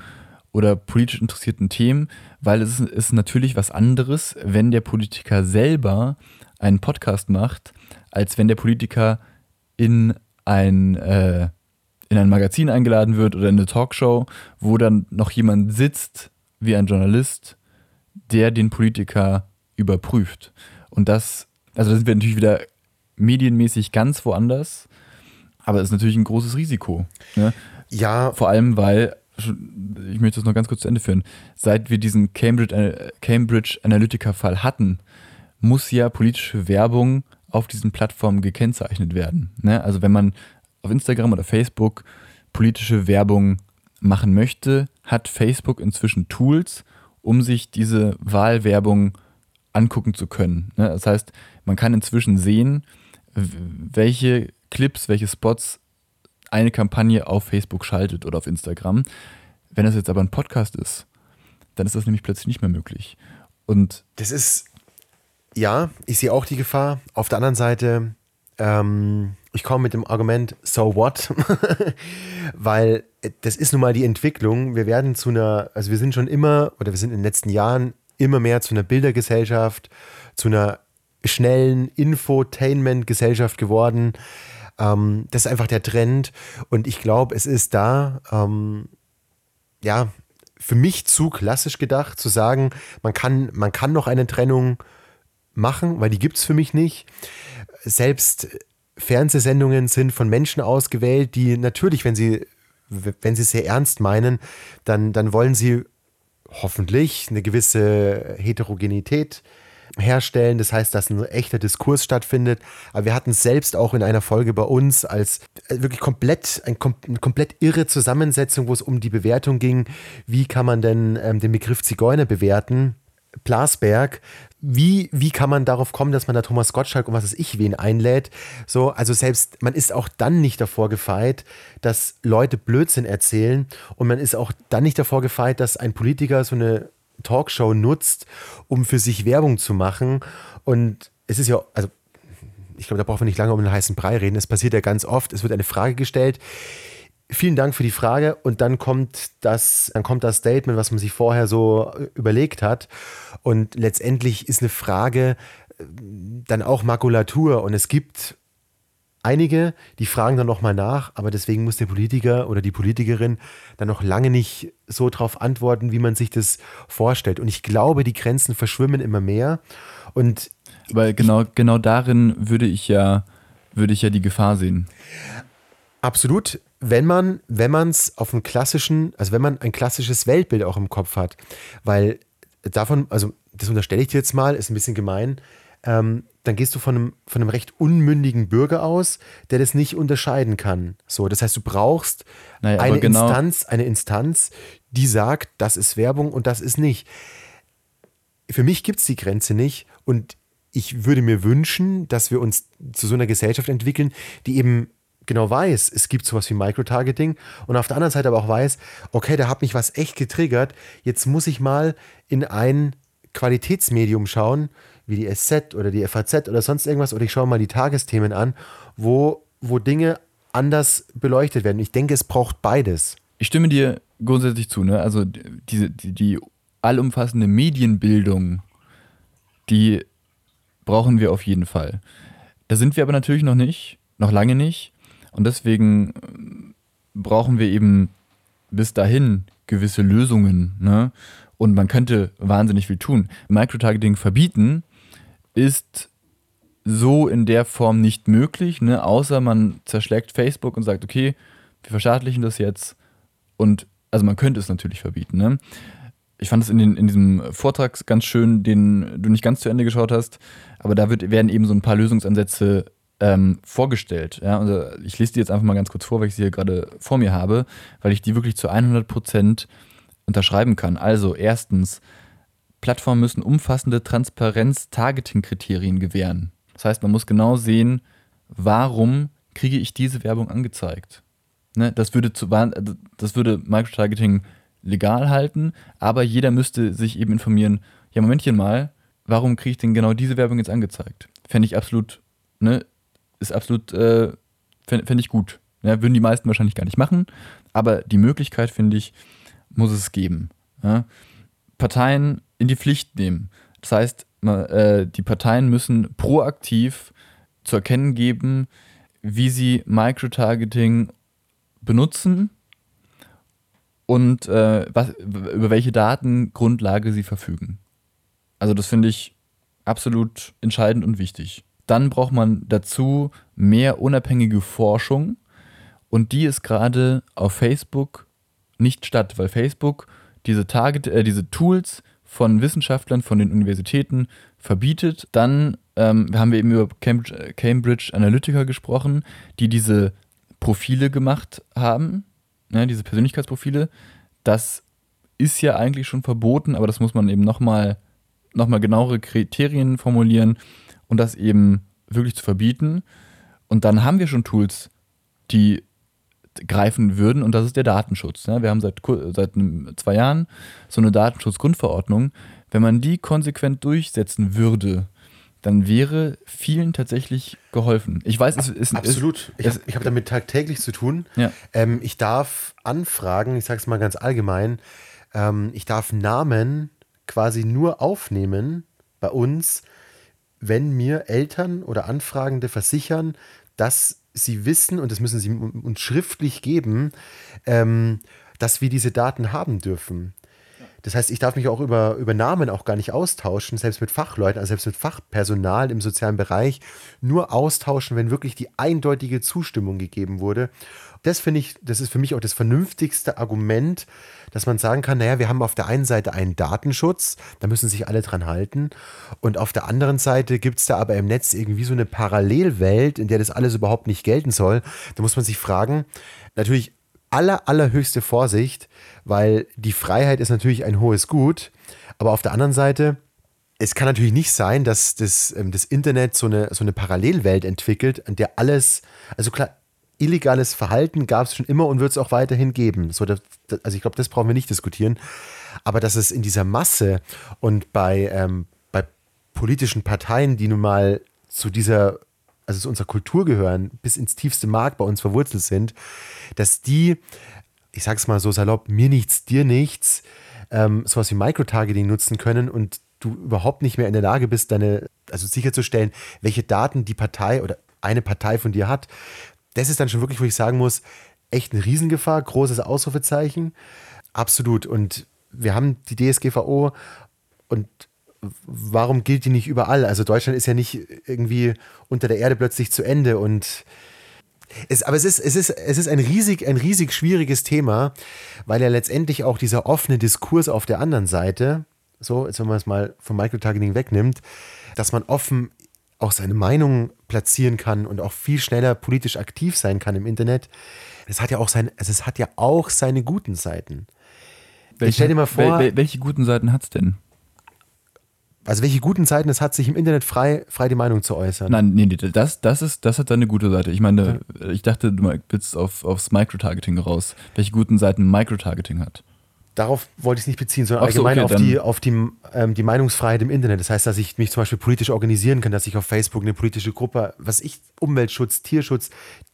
A: oder politisch interessierten Themen, weil es ist natürlich was anderes, wenn der Politiker selber einen Podcast macht, als wenn der Politiker in ein, äh, in ein Magazin eingeladen wird oder in eine Talkshow, wo dann noch jemand sitzt, wie ein Journalist, der den Politiker überprüft. Und das, also da sind wir natürlich wieder medienmäßig ganz woanders, aber es ist natürlich ein großes Risiko. Ne?
B: Ja.
A: Vor allem, weil, ich möchte das noch ganz kurz zu Ende führen, seit wir diesen Cambridge, Cambridge Analytica-Fall hatten, muss ja politische Werbung auf diesen Plattformen gekennzeichnet werden. Ne? Also wenn man auf Instagram oder Facebook politische Werbung machen möchte, hat Facebook inzwischen Tools, um sich diese Wahlwerbung angucken zu können. Ne? Das heißt, man kann inzwischen sehen, welche Clips, welche Spots eine Kampagne auf Facebook schaltet oder auf Instagram. Wenn das jetzt aber ein Podcast ist, dann ist das nämlich plötzlich nicht mehr möglich. Und
B: das ist, ja, ich sehe auch die Gefahr. Auf der anderen Seite, ähm, ich komme mit dem Argument, so what? Weil das ist nun mal die Entwicklung. Wir werden zu einer, also wir sind schon immer, oder wir sind in den letzten Jahren immer mehr zu einer Bildergesellschaft, zu einer schnellen Infotainment-Gesellschaft geworden. Ähm, das ist einfach der Trend. Und ich glaube, es ist da, ähm, ja, für mich zu klassisch gedacht, zu sagen, man kann, man kann noch eine Trennung machen, weil die gibt es für mich nicht. Selbst Fernsehsendungen sind von Menschen ausgewählt, die natürlich, wenn sie, wenn sie es sehr ernst meinen, dann, dann wollen sie hoffentlich eine gewisse Heterogenität herstellen. Das heißt, dass ein echter Diskurs stattfindet. Aber wir hatten es selbst auch in einer Folge bei uns als äh, wirklich komplett, ein, eine komplett irre Zusammensetzung, wo es um die Bewertung ging. Wie kann man denn ähm, den Begriff Zigeuner bewerten? Plasberg, wie, wie kann man darauf kommen, dass man da Thomas Gottschalk und was weiß ich wen einlädt? So, also selbst, man ist auch dann nicht davor gefeit, dass Leute Blödsinn erzählen und man ist auch dann nicht davor gefeit, dass ein Politiker so eine Talkshow nutzt, um für sich Werbung zu machen. Und es ist ja, also ich glaube, da brauchen wir nicht lange um den heißen Brei reden. Es passiert ja ganz oft. Es wird eine Frage gestellt. Vielen Dank für die Frage und dann kommt das, dann kommt das Statement, was man sich vorher so überlegt hat. Und letztendlich ist eine Frage äh, dann auch Makulatur und es gibt einige, die fragen dann nochmal nach, aber deswegen muss der Politiker oder die Politikerin dann noch lange nicht so darauf antworten, wie man sich das vorstellt. Und ich glaube, die Grenzen verschwimmen immer mehr. Und
A: weil genau, genau darin würde ich ja, würde ich ja die Gefahr sehen.
B: Absolut. Wenn man, wenn man es auf einem klassischen, also wenn man ein klassisches Weltbild auch im Kopf hat, weil davon, also das unterstelle ich dir jetzt mal, ist ein bisschen gemein, ähm, dann gehst du von einem, von einem recht unmündigen Bürger aus, der das nicht unterscheiden kann. So, das heißt, du brauchst naja, eine genau Instanz, eine Instanz, die sagt, das ist Werbung und das ist nicht. Für mich gibt es die Grenze nicht und ich würde mir wünschen, dass wir uns zu so einer Gesellschaft entwickeln, die eben genau weiß, es gibt sowas wie Microtargeting und auf der anderen Seite aber auch weiß, okay, da hat mich was echt getriggert, jetzt muss ich mal in ein Qualitätsmedium schauen, wie die SZ oder die FAZ oder sonst irgendwas, oder ich schaue mal die Tagesthemen an, wo, wo Dinge anders beleuchtet werden. Ich denke, es braucht beides.
A: Ich stimme dir grundsätzlich zu, ne? Also diese, die, die allumfassende Medienbildung, die brauchen wir auf jeden Fall. Da sind wir aber natürlich noch nicht, noch lange nicht. Und deswegen äh, brauchen wir eben bis dahin gewisse Lösungen. Ne? Und man könnte wahnsinnig viel tun. Microtargeting verbieten ist so in der Form nicht möglich, ne? außer man zerschlägt Facebook und sagt, okay, wir verstaatlichen das jetzt. Und also man könnte es natürlich verbieten. Ne? ich fand es in, in diesem Vortrag ganz schön, den du nicht ganz zu Ende geschaut hast, aber da wird, werden eben so ein paar Lösungsansätze ähm, vorgestellt. Ja? Also ich lese die jetzt einfach mal ganz kurz vor, weil ich sie hier gerade vor mir habe, weil ich die wirklich zu 100 Prozent unterschreiben kann. Also erstens, Plattformen müssen umfassende Transparenz-Targeting-Kriterien gewähren. Das heißt, man muss genau sehen, warum kriege ich diese Werbung angezeigt. Ne? Das würde zu, das würde Microtargeting legal halten, aber jeder müsste sich eben informieren, ja, Momentchen mal, warum kriege ich denn genau diese Werbung jetzt angezeigt? Fände ich absolut, ne, ist absolut, äh, fände fänd ich gut. Ja, würden die meisten wahrscheinlich gar nicht machen, aber die Möglichkeit, finde ich, muss es geben. Ja? Parteien in die Pflicht nehmen. Das heißt, äh, die Parteien müssen proaktiv zu erkennen geben, wie sie Microtargeting benutzen und äh, was, über welche Datengrundlage sie verfügen. Also das finde ich absolut entscheidend und wichtig. Dann braucht man dazu mehr unabhängige Forschung und die ist gerade auf Facebook nicht statt, weil Facebook diese, Target, äh, diese Tools von Wissenschaftlern von den Universitäten verbietet. Dann ähm, haben wir eben über Cambridge, Cambridge Analytica gesprochen, die diese Profile gemacht haben ne, diese Persönlichkeitsprofile, das ist ja eigentlich schon verboten, aber das muss man eben nochmal noch mal genauere Kriterien formulieren und das eben wirklich zu verbieten. Und dann haben wir schon Tools, die greifen würden und das ist der Datenschutz. Ne? Wir haben seit, seit zwei Jahren so eine Datenschutzgrundverordnung. Wenn man die konsequent durchsetzen würde, dann wäre vielen tatsächlich geholfen. Ich weiß, es ist.
B: Absolut.
A: Es,
B: ich habe hab damit tagtäglich zu tun.
A: Ja.
B: Ähm, ich darf anfragen, ich sage es mal ganz allgemein, ähm, ich darf Namen quasi nur aufnehmen bei uns, wenn mir Eltern oder Anfragende versichern, dass sie wissen, und das müssen sie uns schriftlich geben, ähm, dass wir diese Daten haben dürfen. Das heißt, ich darf mich auch über, über Namen auch gar nicht austauschen, selbst mit Fachleuten, also selbst mit Fachpersonal im sozialen Bereich, nur austauschen, wenn wirklich die eindeutige Zustimmung gegeben wurde. Das finde ich, das ist für mich auch das vernünftigste Argument, dass man sagen kann, naja, wir haben auf der einen Seite einen Datenschutz, da müssen sich alle dran halten. Und auf der anderen Seite gibt es da aber im Netz irgendwie so eine Parallelwelt, in der das alles überhaupt nicht gelten soll. Da muss man sich fragen, natürlich aller, allerhöchste Vorsicht, weil die Freiheit ist natürlich ein hohes Gut, aber auf der anderen Seite, es kann natürlich nicht sein, dass das, ähm, das Internet so eine, so eine Parallelwelt entwickelt, an der alles, also klar, illegales Verhalten gab es schon immer und wird es auch weiterhin geben. So, das, also ich glaube, das brauchen wir nicht diskutieren. Aber dass es in dieser Masse und bei, ähm, bei politischen Parteien, die nun mal zu dieser, also zu unserer Kultur gehören, bis ins tiefste Mark bei uns verwurzelt sind, dass die, ich sag's mal so salopp, mir nichts, dir nichts, ähm, sowas wie Microtargeting nutzen können und du überhaupt nicht mehr in der Lage bist, deine, also sicherzustellen, welche Daten die Partei oder eine Partei von dir hat. Das ist dann schon wirklich, wo ich sagen muss, echt eine Riesengefahr, großes Ausrufezeichen. Absolut. Und wir haben die DSGVO und warum gilt die nicht überall? Also Deutschland ist ja nicht irgendwie unter der Erde plötzlich zu Ende und es, aber es ist, es, ist, es ist ein riesig, ein riesig schwieriges Thema, weil ja letztendlich auch dieser offene Diskurs auf der anderen Seite, so, jetzt wenn man es mal vom Microtargeting wegnimmt, dass man offen auch seine Meinung platzieren kann und auch viel schneller politisch aktiv sein kann im Internet. Es hat ja auch seine, also es hat ja auch seine guten Seiten.
A: Welche, stell dir mal vor. Wel, welche guten Seiten hat es denn?
B: Also welche guten Seiten es hat, sich im Internet frei, frei die Meinung zu äußern.
A: Nein, nee, nee, das, das, ist, das hat seine gute Seite. Ich meine, ich dachte, du willst auf, aufs Microtargeting raus. Welche guten Seiten Microtargeting hat?
B: Darauf wollte ich es nicht beziehen, sondern so, allgemein okay, auf, die, auf die, ähm, die Meinungsfreiheit im Internet. Das heißt, dass ich mich zum Beispiel politisch organisieren kann, dass ich auf Facebook eine politische Gruppe, was ich, Umweltschutz, Tierschutz,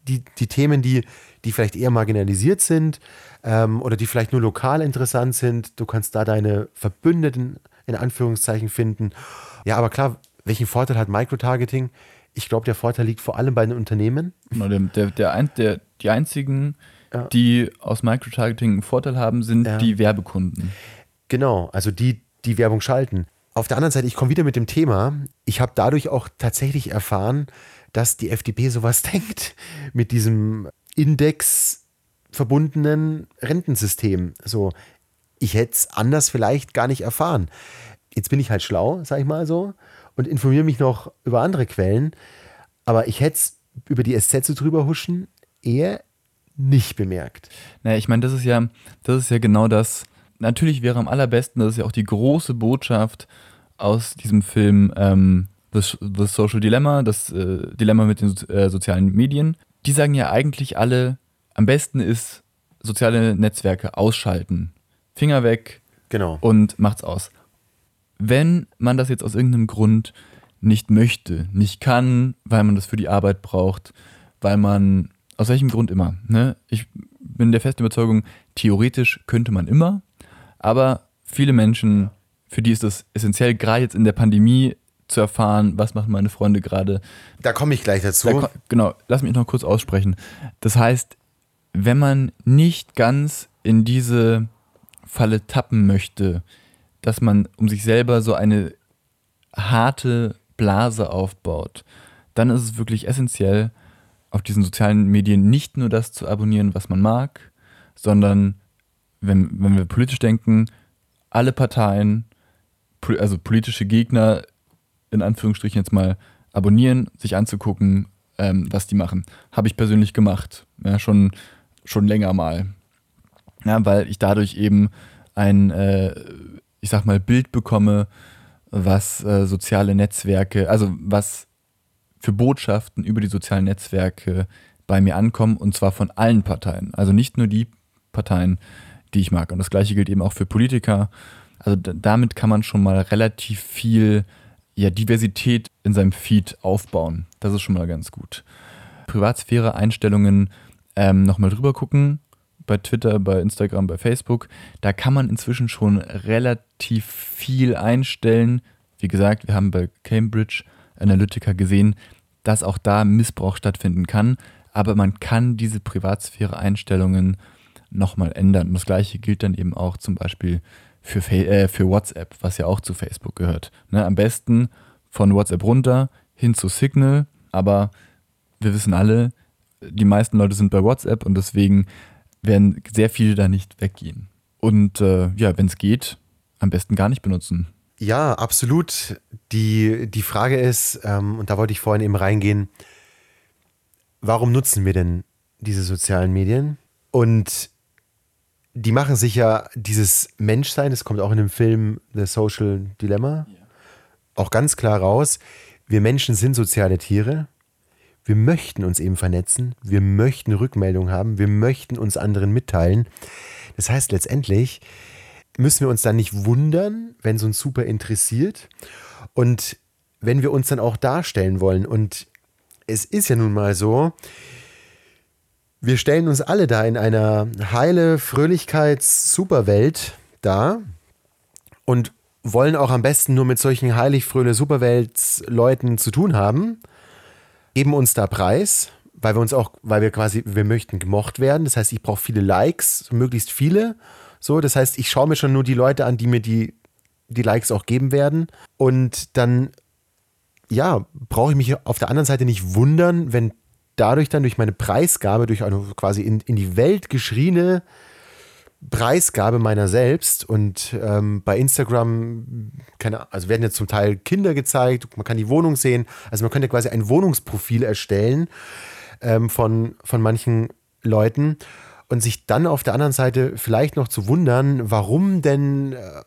B: die, die Themen, die, die vielleicht eher marginalisiert sind ähm, oder die vielleicht nur lokal interessant sind, du kannst da deine Verbündeten in Anführungszeichen finden. Ja, aber klar, welchen Vorteil hat Microtargeting? Ich glaube, der Vorteil liegt vor allem bei den Unternehmen.
A: Der, der, der, der die einzigen, ja. die aus Microtargeting einen Vorteil haben, sind ja. die Werbekunden.
B: Genau, also die, die Werbung schalten. Auf der anderen Seite, ich komme wieder mit dem Thema. Ich habe dadurch auch tatsächlich erfahren, dass die FDP sowas denkt mit diesem Index verbundenen Rentensystem. So, ich hätte es anders vielleicht gar nicht erfahren. Jetzt bin ich halt schlau, sag ich mal so, und informiere mich noch über andere Quellen. Aber ich hätte es über die SZ so drüber huschen eher nicht bemerkt.
A: Naja, ich meine, das ist ja, das ist ja genau das. Natürlich wäre am allerbesten, das ist ja auch die große Botschaft aus diesem Film ähm, The, The, Social Dilemma, das äh, Dilemma mit den äh, sozialen Medien. Die sagen ja eigentlich alle, am besten ist soziale Netzwerke ausschalten. Finger weg
B: genau.
A: und macht's aus. Wenn man das jetzt aus irgendeinem Grund nicht möchte, nicht kann, weil man das für die Arbeit braucht, weil man, aus welchem Grund immer, ne? Ich bin der festen Überzeugung, theoretisch könnte man immer, aber viele Menschen, für die ist es essentiell, gerade jetzt in der Pandemie zu erfahren, was machen meine Freunde gerade.
B: Da komme ich gleich dazu. Da,
A: genau, lass mich noch kurz aussprechen. Das heißt, wenn man nicht ganz in diese Falle tappen möchte, dass man um sich selber so eine harte Blase aufbaut, dann ist es wirklich essentiell, auf diesen sozialen Medien nicht nur das zu abonnieren, was man mag, sondern, wenn, wenn wir politisch denken, alle Parteien, also politische Gegner, in Anführungsstrichen jetzt mal, abonnieren, sich anzugucken, ähm, was die machen. Habe ich persönlich gemacht. Ja, schon, schon länger mal. Ja, weil ich dadurch eben ein, äh, ich sag mal, Bild bekomme, was äh, soziale Netzwerke, also was für Botschaften über die sozialen Netzwerke bei mir ankommen und zwar von allen Parteien. Also nicht nur die Parteien, die ich mag. Und das gleiche gilt eben auch für Politiker. Also damit kann man schon mal relativ viel ja, Diversität in seinem Feed aufbauen. Das ist schon mal ganz gut. Privatsphäre-Einstellungen ähm, nochmal drüber gucken bei Twitter, bei Instagram, bei Facebook. Da kann man inzwischen schon relativ viel einstellen. Wie gesagt, wir haben bei Cambridge Analytica gesehen, dass auch da Missbrauch stattfinden kann. Aber man kann diese Privatsphäre-Einstellungen nochmal ändern. Und das gleiche gilt dann eben auch zum Beispiel für, äh, für WhatsApp, was ja auch zu Facebook gehört. Ne, am besten von WhatsApp runter hin zu Signal, aber wir wissen alle, die meisten Leute sind bei WhatsApp und deswegen werden sehr viele da nicht weggehen. Und äh, ja, wenn es geht, am besten gar nicht benutzen.
B: Ja, absolut. Die, die Frage ist, ähm, und da wollte ich vorhin eben reingehen, warum nutzen wir denn diese sozialen Medien? Und die machen sich ja dieses Menschsein, das kommt auch in dem Film The Social Dilemma, ja. auch ganz klar raus. Wir Menschen sind soziale Tiere wir möchten uns eben vernetzen, wir möchten Rückmeldung haben, wir möchten uns anderen mitteilen. Das heißt, letztendlich müssen wir uns dann nicht wundern, wenn es uns super interessiert. Und wenn wir uns dann auch darstellen wollen. Und es ist ja nun mal so, wir stellen uns alle da in einer heile Fröhlichkeits-Superwelt dar und wollen auch am besten nur mit solchen heilig fröhle Superwelts-Leuten zu tun haben, geben uns da preis, weil wir uns auch, weil wir quasi, wir möchten gemocht werden. Das heißt, ich brauche viele Likes, möglichst viele. So, das heißt, ich schaue mir schon nur die Leute an, die mir die, die Likes auch geben werden. Und dann, ja, brauche ich mich auf der anderen Seite nicht wundern, wenn dadurch dann durch meine Preisgabe, durch eine quasi in, in die Welt geschrieene Preisgabe meiner selbst und ähm, bei Instagram, keine, also werden jetzt zum Teil Kinder gezeigt, man kann die Wohnung sehen, also man könnte quasi ein Wohnungsprofil erstellen ähm, von, von manchen Leuten und sich dann auf der anderen Seite vielleicht noch zu wundern, warum denn äh,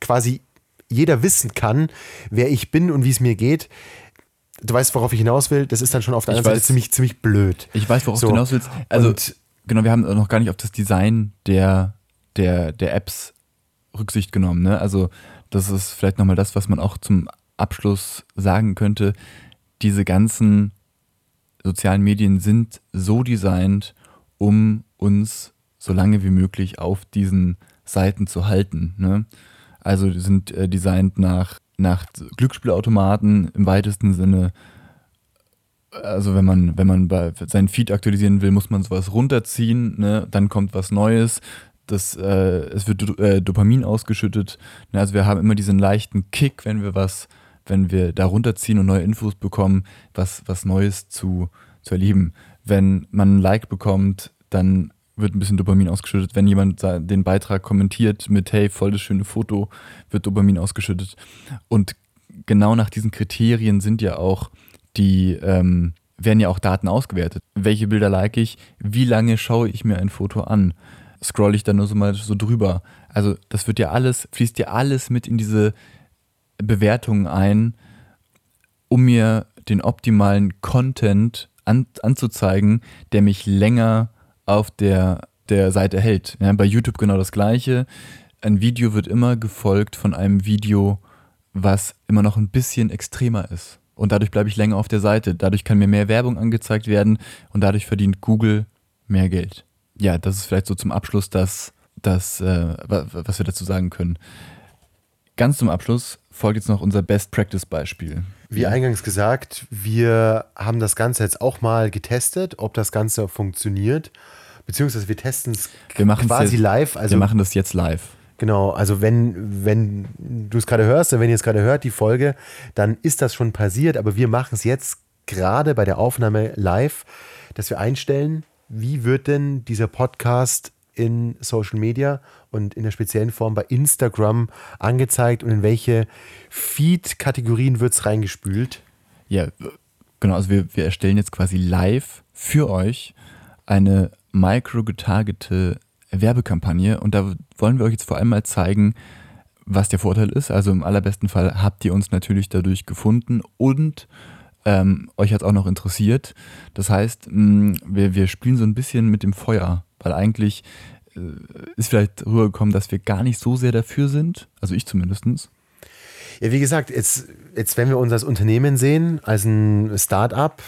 B: quasi jeder wissen kann, wer ich bin und wie es mir geht. Du weißt, worauf ich hinaus will. Das ist dann schon auf der anderen Seite ziemlich, ziemlich blöd.
A: Ich weiß, worauf so. du hinaus willst. Also, und, genau, wir haben noch gar nicht auf das Design der, der, der Apps Rücksicht genommen. Ne? Also, das ist vielleicht nochmal das, was man auch zum Abschluss sagen könnte. Diese ganzen sozialen Medien sind so designt, um uns so lange wie möglich auf diesen Seiten zu halten. Ne? Also sind äh, designt nach, nach Glücksspielautomaten im weitesten Sinne. Also wenn man, wenn man bei seinen Feed aktualisieren will, muss man sowas runterziehen, ne? dann kommt was Neues. Das, äh, es wird äh, Dopamin ausgeschüttet. Ne? Also wir haben immer diesen leichten Kick, wenn wir was wenn wir da runterziehen und neue Infos bekommen, was, was Neues zu, zu erleben. Wenn man ein Like bekommt, dann wird ein bisschen Dopamin ausgeschüttet. Wenn jemand den Beitrag kommentiert mit Hey, voll das schöne Foto, wird Dopamin ausgeschüttet. Und genau nach diesen Kriterien sind ja auch die, ähm, werden ja auch Daten ausgewertet. Welche Bilder like ich? Wie lange schaue ich mir ein Foto an? Scroll ich da nur so mal so drüber? Also, das wird ja alles, fließt ja alles mit in diese Bewertungen ein, um mir den optimalen Content an, anzuzeigen, der mich länger auf der, der Seite hält. Ja, bei YouTube genau das gleiche. Ein Video wird immer gefolgt von einem Video, was immer noch ein bisschen extremer ist. Und dadurch bleibe ich länger auf der Seite. Dadurch kann mir mehr Werbung angezeigt werden und dadurch verdient Google mehr Geld. Ja, das ist vielleicht so zum Abschluss das, das äh, was wir dazu sagen können. Ganz zum Abschluss folgt jetzt noch unser Best Practice Beispiel.
B: Wie eingangs gesagt, wir haben das Ganze jetzt auch mal getestet, ob das Ganze funktioniert. Beziehungsweise wir testen es quasi
A: jetzt,
B: live.
A: Also, wir machen das jetzt live.
B: Genau, also wenn, wenn du es gerade hörst, wenn ihr es gerade hört, die Folge, dann ist das schon passiert, aber wir machen es jetzt gerade bei der Aufnahme live, dass wir einstellen, wie wird denn dieser Podcast in Social Media und in der speziellen Form bei Instagram angezeigt und in welche Feed-Kategorien wird es reingespült?
A: Ja, genau. Also wir, wir erstellen jetzt quasi live für euch eine micro-getargete Werbekampagne und da wollen wir euch jetzt vor allem mal zeigen, was der Vorteil ist. Also im allerbesten Fall habt ihr uns natürlich dadurch gefunden und ähm, euch hat es auch noch interessiert. Das heißt, mh, wir, wir spielen so ein bisschen mit dem Feuer, weil eigentlich äh, ist vielleicht rübergekommen, dass wir gar nicht so sehr dafür sind, also ich zumindest.
B: Ja, wie gesagt, jetzt, jetzt wenn wir uns als Unternehmen sehen, als ein Start-up,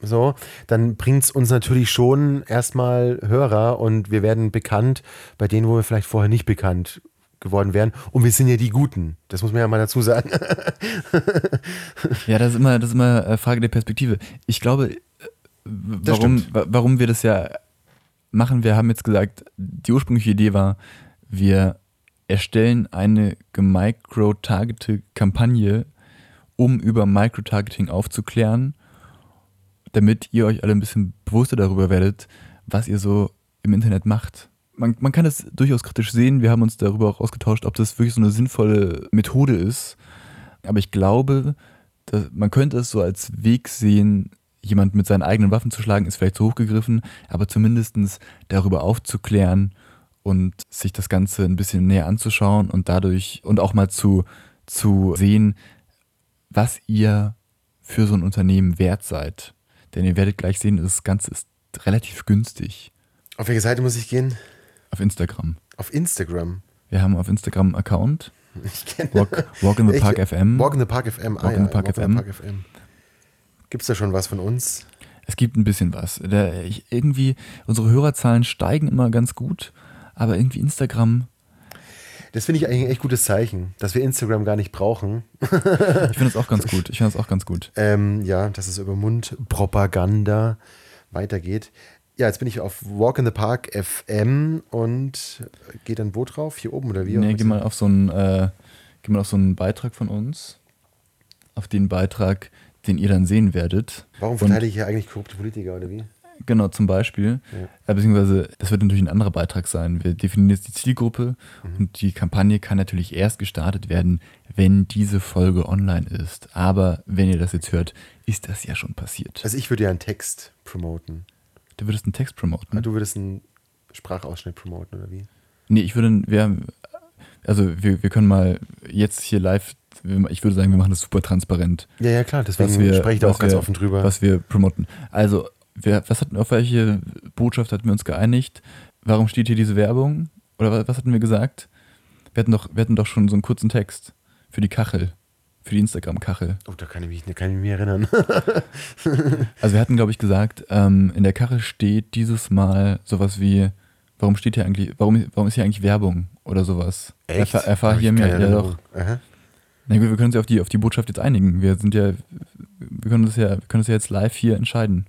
B: so, dann bringt es uns natürlich schon erstmal Hörer und wir werden bekannt bei denen, wo wir vielleicht vorher nicht bekannt geworden wären. Und wir sind ja die Guten. Das muss man ja mal dazu sagen.
A: ja, das ist immer, das ist immer äh, Frage der Perspektive. Ich glaube, äh, warum, warum wir das ja machen. Wir haben jetzt gesagt, die ursprüngliche Idee war, wir erstellen eine gemicro-targete Kampagne, um über Microtargeting aufzuklären, damit ihr euch alle ein bisschen bewusster darüber werdet, was ihr so im Internet macht. Man, man kann es durchaus kritisch sehen. Wir haben uns darüber auch ausgetauscht, ob das wirklich so eine sinnvolle Methode ist. Aber ich glaube, man könnte es so als Weg sehen, jemand mit seinen eigenen Waffen zu schlagen, ist vielleicht zu hoch gegriffen, aber zumindest darüber aufzuklären und sich das Ganze ein bisschen näher anzuschauen und dadurch und auch mal zu, zu sehen, was ihr für so ein Unternehmen wert seid. Denn ihr werdet gleich sehen, das Ganze ist relativ günstig.
B: Auf welche Seite muss ich gehen?
A: Auf Instagram.
B: Auf Instagram?
A: Wir haben auf Instagram einen Account.
B: Ich kenne
A: Walk, Walk in the
B: Ich-
A: Park FM.
B: Walk in the Park FM. Ah,
A: Walk in the Park FM.
B: FM. Gibt es da schon was von uns?
A: Es gibt ein bisschen was. Da, ich, irgendwie, unsere Hörerzahlen steigen immer ganz gut, aber irgendwie Instagram,
B: Das finde ich eigentlich ein echt gutes Zeichen, dass wir Instagram gar nicht brauchen.
A: ich finde das auch ganz gut. Ich finde das auch ganz gut.
B: Ähm, ja, dass es über Mundpropaganda weitergeht. Ja, jetzt bin ich auf Walk in the Park FM und gehe dann wo drauf? Hier oben oder wie?
A: Nee, geh mal auf so einen, äh, geh mal auf so einen Beitrag von uns. Auf den Beitrag, den ihr dann sehen werdet.
B: Warum verteidige ich hier eigentlich korrupte Politiker oder wie?
A: Genau, zum Beispiel.
B: Ja.
A: Äh, beziehungsweise, das wird natürlich ein anderer Beitrag sein. Wir definieren jetzt die Zielgruppe
B: Mhm.
A: und die Kampagne kann natürlich erst gestartet werden, wenn diese Folge online ist. Aber wenn ihr das jetzt hört, ist das ja schon passiert.
B: Also ich würde ja einen Text promoten.
A: Du würdest einen Text promoten.
B: Du würdest einen Sprachausschnitt promoten oder wie?
A: Nee, ich würde, wir haben, also wir, wir können mal jetzt hier live, ich würde sagen, wir machen das super transparent.
B: Ja, ja, klar, deswegen
A: wir,
B: spreche ich da auch ganz
A: wir,
B: offen drüber.
A: Was wir promoten. Also, wir, was hatten, auf welche Botschaft hatten wir uns geeinigt? Warum steht hier diese Werbung? Oder was, was hatten wir gesagt? Wir hatten, doch, wir hatten doch schon so einen kurzen Text für die Kachel, für die Instagram-Kachel.
B: Oh, da kann ich mich, da kann ich mich erinnern.
A: Also wir hatten, glaube ich, gesagt, ähm, in der Kachel steht dieses Mal sowas wie, warum steht hier eigentlich, warum, warum ist hier eigentlich Werbung oder sowas? Erfahr, erfahr
B: ich
A: hier mehr. Ja, doch.
B: Aha.
A: Na gut, wir können uns ja auf die, auf die Botschaft jetzt einigen. Wir sind ja, wir können das ja, wir können das ja jetzt live hier entscheiden.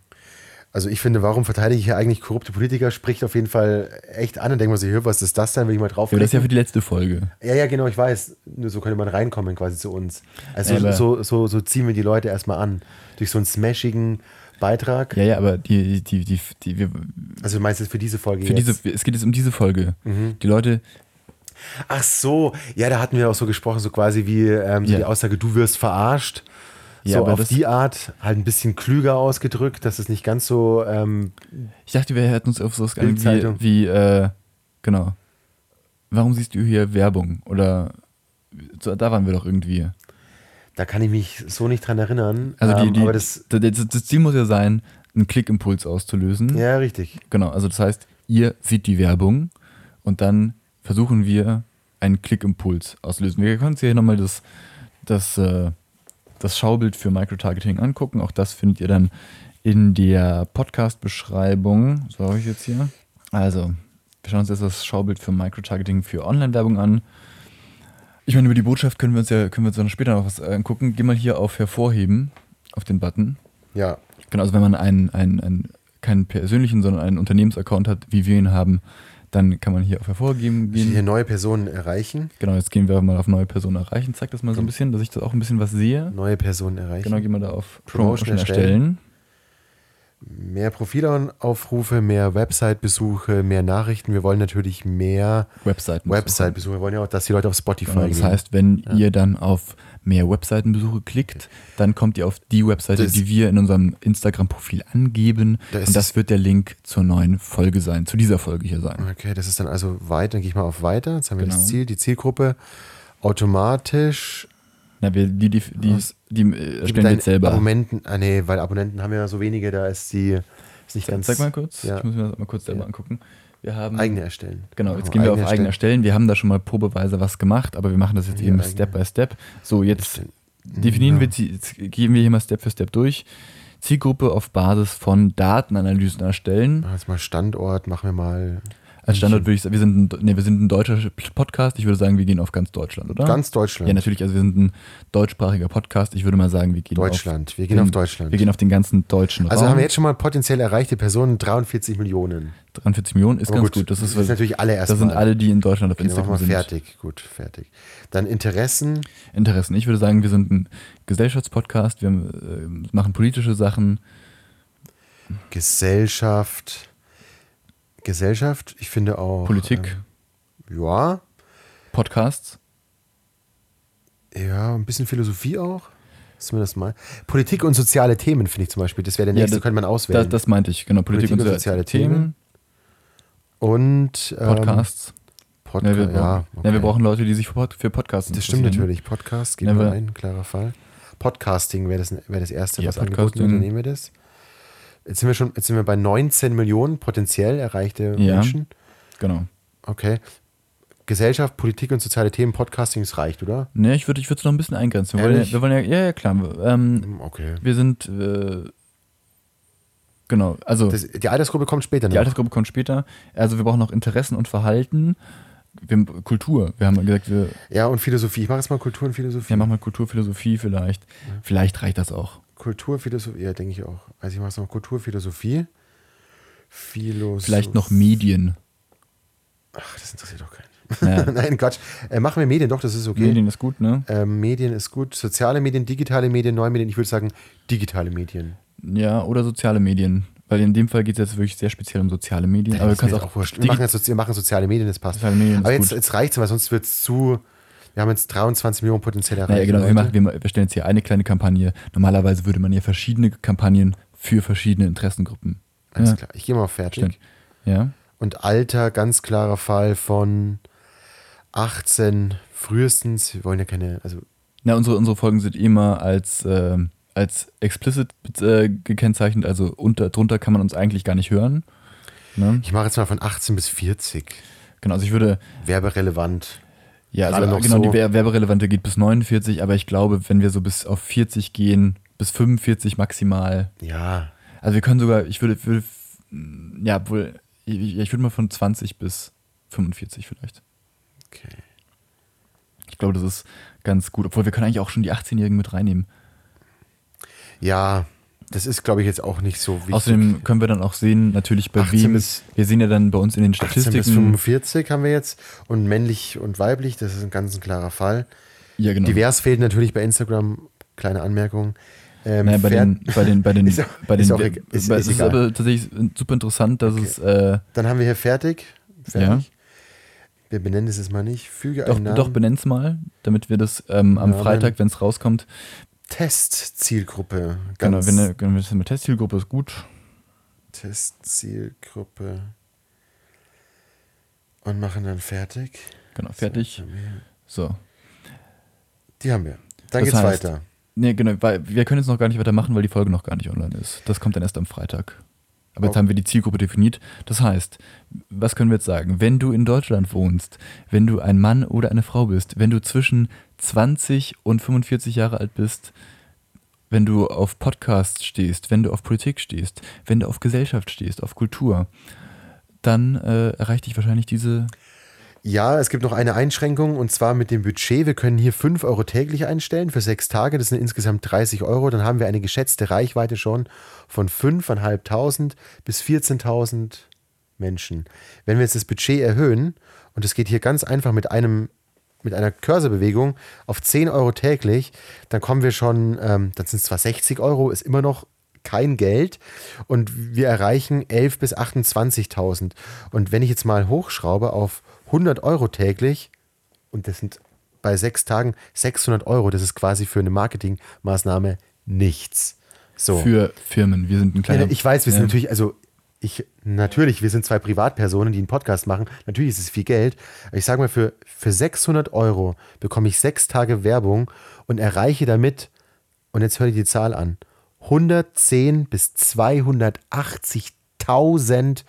B: Also ich finde, warum verteidige ich hier eigentlich korrupte Politiker, spricht auf jeden Fall echt an. Und denkt man sich, hör, was ist das denn, will ich mal drauf
A: Ja, das ist ja für die letzte Folge.
B: Ja, ja, genau, ich weiß. Nur so könnte man reinkommen quasi zu uns. Also
A: Aber-
B: so, so, so ziehen wir die Leute erstmal an. Durch so einen smashigen Beitrag.
A: Ja, ja, aber die, die, die, die, wir,
B: Also du meinst jetzt für diese Folge
A: für
B: jetzt?
A: diese, es geht jetzt um diese Folge.
B: Mhm.
A: Die Leute,
B: Ach so, ja, da hatten wir auch so gesprochen, so quasi wie ähm, so
A: Ja.
B: die Aussage, du wirst verarscht.
A: Ja,
B: so auf die Art, halt ein bisschen klüger ausgedrückt, dass es nicht ganz so, ähm,
A: ich dachte, wir hätten uns auf sowas geeinigt wie, wie äh, genau. Warum siehst du hier Werbung? Oder so, da waren wir doch irgendwie.
B: da kann ich mich so nicht dran erinnern.
A: Also die,
B: ähm,
A: die,
B: aber das,
A: das, das, das Ziel muss ja sein, einen Klickimpuls auszulösen.
B: ja, richtig.
A: Genau, also das heißt, ihr seht die Werbung und dann versuchen wir einen Klickimpuls auszulösen. Wir können uns hier nochmal das, das, äh, das Schaubild für Microtargeting angucken. Auch das findet ihr dann in der Podcast-Beschreibung. So habe ich jetzt hier. Also, wir schauen uns jetzt das Schaubild für Microtargeting für Online-Werbung an. Ich meine, über die Botschaft können wir uns ja können wir uns dann später noch was angucken. Geh mal hier auf Hervorheben, auf den Button.
B: Ja,
A: Genau, also wenn man einen, einen, einen keinen persönlichen, sondern einen Unternehmensaccount hat, wie wir ihn haben, dann kann man hier auf Hervorgeben
B: hier
A: gehen.
B: neue Personen erreichen.
A: Genau, jetzt gehen wir mal auf neue Personen erreichen. Zeig das mal so ein bisschen, dass ich da auch ein bisschen was sehe.
B: Neue Personen erreichen.
A: Genau, gehen wir da auf
B: Promotion
A: Promotion erstellen.
B: Mehr Profilaufrufe, mehr Website-Besuche, mehr Nachrichten. Wir wollen natürlich mehr. Website-Besuche. Wir wollen ja auch, dass die Leute auf Spotify
A: Genau, das
B: gehen.
A: heißt, wenn ihr dann auf mehr Webseitenbesuche klickt, dann kommt ihr auf die Webseite,
B: Das-
A: die wir in unserem Instagram-Profil angeben.
B: Da
A: und das wird der Link zur neuen Folge sein, zu dieser Folge hier sein.
B: Okay, das ist dann also weiter. Dann gehe ich mal auf weiter. Jetzt haben wir das
A: Genau.
B: Ziel, die Zielgruppe. Automatisch
A: Na, wir, die, die, die, die, äh, erstellen wir jetzt selber.
B: Abonnenten, ah nee, weil Abonnenten haben ja so wenige, da ist die ist nicht ganz
A: Zeig mal kurz.
B: Ja,
A: Ich muss mir das mal kurz selber
B: Ja.
A: angucken. Wir haben
B: eigene erstellen.
A: Genau, jetzt gehen wir auf
B: eigene erstellen.
A: Wir haben da schon mal probeweise was gemacht, aber wir machen das jetzt
B: Ja,
A: eben
B: eigene.
A: Step by Step. So, jetzt
B: Erstellen.
A: definieren
B: Ja.
A: wir, jetzt gehen wir hier mal Step für Step durch. Zielgruppe auf Basis von Datenanalysen erstellen.
B: Machen wir jetzt mal Standort, machen wir mal
A: Als Standort würde ich sagen, wir sind, ein, nee, wir sind ein deutscher Podcast. Ich würde sagen, wir gehen auf ganz Deutschland, oder?
B: ganz Deutschland.
A: Ja, natürlich. Also wir sind ein deutschsprachiger Podcast. Ich würde mal sagen, wir gehen
B: Deutschland.
A: auf
B: Wir gehen
A: den,
B: auf Deutschland.
A: Wir gehen auf den ganzen deutschen
B: also
A: Raum.
B: haben wir jetzt schon mal potenziell erreichte Personen 43 Millionen.
A: 43 Millionen ist
B: Aber
A: ganz gut. Das ist,
B: natürlich alle
A: das
B: erstmal.
A: sind alle, die in Deutschland auf
B: Okay,
A: Instagram sind.
B: fertig. Gut, fertig. Dann Interessen.
A: Interessen. Ich würde sagen, wir sind ein Gesellschaftspodcast, wir äh, machen politische Sachen.
B: Gesellschaft. Gesellschaft, ich finde auch.
A: Politik.
B: Ähm, ja,
A: Podcasts.
B: ja, ein bisschen Philosophie auch. Zumindest mal. Politik und soziale Themen finde ich zum Beispiel. Das wäre der
A: Ja,
B: nächste,
A: das-
B: könnte man
A: Das,
B: auswählen.
A: das meinte ich, genau. Politik,
B: Politik
A: und
B: und
A: soziale
B: soziale
A: Themen,
B: und ähm,
A: Podcasts.
B: Podca
A: ja, wir,
B: ja,
A: brauchen,
B: okay.
A: ja, wir brauchen Leute, die sich für, Pod- für Podcasts
B: Das stimmt natürlich. Podcast, geben
A: Ja,
B: wir ein, klarer Fall. Podcasting wäre das, wäre das erste,
A: Ja,
B: was angeboten wird, dann nehmen wir das. Jetzt sind wir schon, jetzt sind wir bei 19 Millionen potenziell erreichte
A: Ja.
B: Menschen.
A: Genau.
B: Okay. Gesellschaft, Politik und soziale Themen, Podcasting, es reicht, oder?
A: Ne, ich würde ich es noch ein bisschen eingrenzen. Wir wollen, ja, wir wollen ja, ja, ja, klar. Ähm,
B: Okay.
A: wir sind, äh, genau, also
B: Das, die Altersgruppe kommt später noch.
A: die Altersgruppe kommt später. Also wir brauchen noch Interessen und Verhalten. Wir Kultur. Wir haben gesagt, wir,
B: ja, und Philosophie. Ich mache jetzt mal Kultur und Philosophie.
A: ja, machen mal Kultur, Philosophie vielleicht. Vielleicht reicht das auch.
B: Kultur, Philosophie, ja, denke ich auch. Also ich mache jetzt noch Kultur, Philosophie.
A: Vielleicht noch Medien.
B: Ach, das interessiert doch keinen.
A: Ja.
B: Nein, Quatsch. Äh, machen wir Medien, doch, das ist okay.
A: Medien ist gut, ne?
B: Ähm, Medien ist gut. Soziale Medien, digitale Medien, neue Medien. Ich würde sagen, digitale Medien.
A: Ja, oder soziale Medien. Weil in dem Fall geht es jetzt wirklich sehr speziell um soziale Medien. aber du kannst auch,
B: wurscht. Wir machen, jetzt, wir machen soziale Medien, das passt.
A: Soziale Medien ist
B: Aber jetzt,
A: gut.
B: jetzt reicht es, weil sonst wird es zu. Wir haben jetzt 23 Millionen potenzielle
A: Naja, genau, wir, machen, wir, stellen jetzt hier eine kleine Kampagne. Normalerweise würde man ja verschiedene Kampagnen für verschiedene Interessengruppen.
B: Alles
A: ja,
B: klar. Ich gehe mal auf fertig.
A: Stimmt. Ja.
B: Und Alter, ganz klarer Fall von 18 frühestens. Wir wollen ja keine, also
A: Na, unsere, unsere Folgen sind immer als, ähm, als explicit äh, gekennzeichnet, also unter, drunter kann man uns eigentlich gar nicht hören. Ne?
B: ich mache jetzt mal von 18 bis 40.
A: Genau, also ich würde,
B: Werberelevant.
A: Ja, also
B: noch
A: genau,
B: so.
A: die Wer- Werberelevante geht bis 49, aber ich glaube, wenn wir so bis auf 40 gehen, bis 45 maximal,
B: Ja,
A: also wir können sogar, ich würde, würde ja, wohl, ich, ich würde mal von 20 bis 45 vielleicht.
B: okay.
A: Ich glaube, das ist ganz gut, obwohl wir können eigentlich auch schon die 18-Jährigen mit reinnehmen.
B: Ja, das ist, glaube ich, jetzt auch nicht so wichtig.
A: Außerdem können wir dann auch sehen, natürlich bei
B: 18
A: wem,
B: bis-
A: wir sehen ja dann bei uns in den
B: 18
A: Statistiken.
B: bis 45 haben wir jetzt. Und männlich und weiblich, das ist ein ganz ein klarer Fall.
A: Ja, genau.
B: Divers fehlt natürlich bei Instagram. Kleine Anmerkung. Ähm,
A: Naja, bei, den, bei den, bei den,
B: Ist auch-
A: bei den,
B: ist auch. Ist- ist
A: es ist aber tatsächlich super interessant, dass es, äh,
B: Dann haben wir hier fertig. Fertig. Wir benennen es jetzt mal nicht. Füge
A: doch,
B: einen Namen.
A: doch benenn's mal, damit wir das ähm, am
B: Namen.
A: Freitag, wenn es rauskommt,
B: Testzielgruppe.
A: genau,
B: Ganz
A: wenn eine, wenn eine Testzielgruppe ist gut.
B: Testzielgruppe. Und machen dann fertig.
A: Genau, fertig.
B: So. Die haben wir. Dann
A: Das
B: geht's
A: heißt-
B: weiter.
A: Nee, genau, weil wir können jetzt noch gar nicht weitermachen, weil die Folge noch gar nicht online ist. Das kommt dann erst am Freitag. Aber jetzt haben wir die Zielgruppe definiert. Das heißt, was können wir jetzt sagen? Wenn du in Deutschland wohnst, wenn du ein Mann oder eine Frau bist, wenn du zwischen 20 und 45 Jahre alt bist, wenn du auf Podcasts stehst, wenn du auf Politik stehst, wenn du auf Gesellschaft stehst, auf Kultur, dann äh, erreicht dich wahrscheinlich diese.
B: Ja, es gibt noch eine Einschränkung und zwar mit dem Budget. Wir können hier 5 Euro täglich einstellen für sechs Tage. Das sind insgesamt 30 Euro. Dann haben wir eine geschätzte Reichweite schon von 5.500 bis 14.000 Menschen. Wenn wir jetzt das Budget erhöhen, und es geht hier ganz einfach mit einem mit einer Cursorbewegung auf 10 Euro täglich, dann kommen wir schon, ähm, dann sind es zwar 60 Euro, ist immer noch kein Geld und wir erreichen 11.000 bis 28.000. Und wenn ich jetzt mal hochschraube auf 100 Euro täglich, und das sind bei sechs Tagen 600 Euro, das ist quasi für eine Marketingmaßnahme nichts. So.
A: Für Firmen. Wir sind ein kleiner.
B: Ich weiß, wir sind
A: ja.
B: natürlich, also ich, natürlich, wir sind zwei Privatpersonen, die einen Podcast machen. Natürlich ist es viel Geld. Aber ich sage mal, für, für 600 Euro bekomme ich sechs Tage Werbung und erreiche damit, und jetzt hör dir die Zahl an, 110 bis 280.000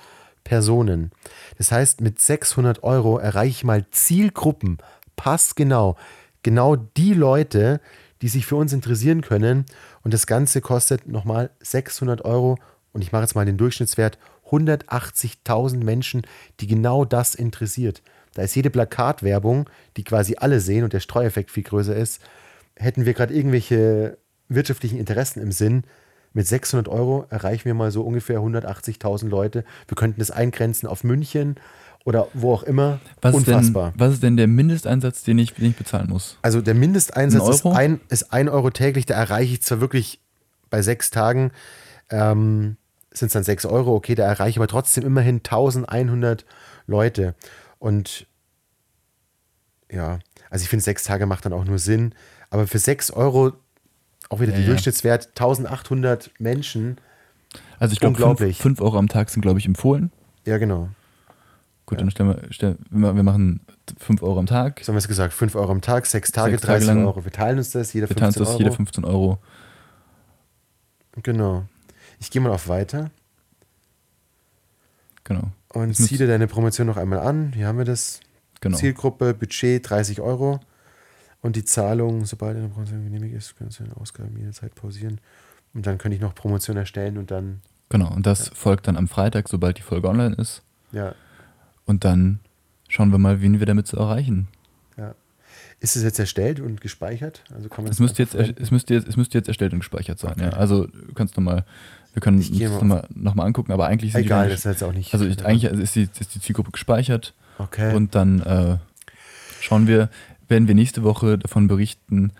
B: Personen. Das heißt, mit 600 Euro erreiche ich mal Zielgruppen, passgenau, genau die Leute, die sich für uns interessieren können. Und das Ganze kostet nochmal 600 Euro. Und ich mache jetzt mal den Durchschnittswert 180.000 Menschen, die genau das interessiert. Da ist jede Plakatwerbung, die quasi alle sehen und der Streueffekt viel größer ist. Hätten wir gerade irgendwelche wirtschaftlichen Interessen im Sinn, mit 600 Euro erreichen wir mal so ungefähr 180.000 Leute. Wir könnten das eingrenzen auf München oder wo auch immer.
A: Was ist, denn,
B: Unfassbar.
A: was ist denn der Mindesteinsatz, den ich, den ich bezahlen muss?
B: Also der Mindesteinsatz
A: Ein
B: ist ein, ist ein Euro täglich. Da erreiche ich zwar wirklich bei sechs Tagen, ähm, sind es dann sechs Euro, okay, da erreiche ich aber trotzdem immerhin 1100 Leute. Und ja, also ich finde, sechs Tage macht dann auch nur Sinn. Aber für sechs Euro, auch wieder
A: Ja,
B: der
A: ja.
B: Durchschnittswert, 1800 Menschen.
A: Also ich glaube,
B: Unglaublich.
A: 5 Euro am Tag sind, glaube ich, empfohlen.
B: Ja, genau.
A: Gut, dann stellen wir, stellen, wir machen 5 Euro am Tag.
B: So haben wir es gesagt, 5 Euro am Tag, sechs Tage,
A: Sechs Tage
B: 30
A: lang.
B: Euro. Wir teilen uns das, jeder
A: Wir teilen
B: 15
A: uns das
B: Euro.
A: jede 15 Euro.
B: Genau. Ich gehe mal auf Weiter
A: Genau.
B: und ziehe dir deine Promotion noch einmal an. Hier haben wir das.
A: Genau.
B: Zielgruppe, Budget 30 Euro. Und die Zahlung, sobald eine Promotion genehmigt ist, können Sie eine Ausgaben jederzeit pausieren. Und dann könnte ich noch Promotion erstellen und dann,
A: Genau, und das folgt dann am Freitag, sobald die Folge online ist.
B: ja,
A: Und dann schauen wir mal, wen wir damit zu erreichen.
B: ja. Ist es jetzt erstellt und gespeichert? Also kann man
A: Es müsste, jetzt,
B: einfach
A: es, müsste jetzt, es müsste jetzt erstellt und gespeichert sein. Ja. Also du kannst nochmal, wir können uns das
B: mal
A: nochmal noch mal angucken, aber eigentlich sind
B: Egal,
A: die
B: das ist jetzt auch nicht.
A: Also ich, eigentlich ist die, ist die Zielgruppe gespeichert
B: Okay.
A: und dann äh, schauen wir, werden wir nächste Woche davon berichten,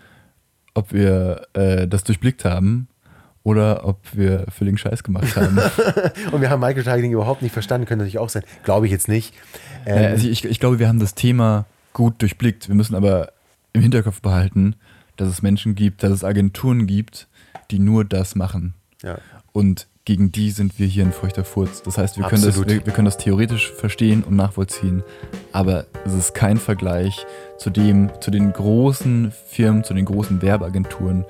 A: ob wir äh, das durchblickt haben oder ob wir völligen Scheiß gemacht haben.
B: Und wir haben Microtargeting überhaupt nicht verstanden, könnte natürlich auch sein. Glaube ich jetzt nicht. Ähm,
A: Äh, also ich, ich glaube, wir haben das Thema gut durchblickt. Wir müssen aber im Hinterkopf behalten, dass es Menschen gibt, dass es Agenturen gibt, die nur das machen.
B: ja.
A: Und gegen die sind wir hier ein feuchter Furz. Das heißt, wir können, das, wir, wir können das theoretisch verstehen und nachvollziehen, aber es ist kein Vergleich zu dem, zu den großen Firmen, zu den großen Werbeagenturen.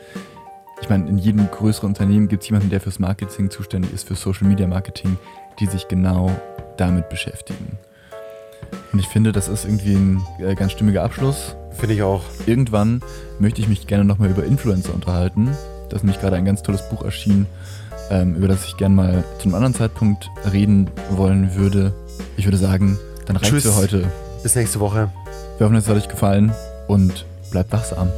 A: Ich meine, in jedem größeren Unternehmen gibt es jemanden, der fürs Marketing zuständig ist, für Social Media Marketing, die sich genau damit beschäftigen. Und ich finde, das ist irgendwie ein äh, ganz stimmiger Abschluss.
B: Finde ich auch.
A: Irgendwann möchte ich mich gerne nochmal über Influencer unterhalten. Da ist nämlich gerade ein ganz tolles Buch erschienen, ähm, über das ich gerne mal zu einem anderen Zeitpunkt reden wollen würde. Ich würde sagen, dann reicht
B: Tschüss.
A: für heute.
B: Bis nächste Woche.
A: Wir hoffen, es hat euch gefallen und bleibt wachsam.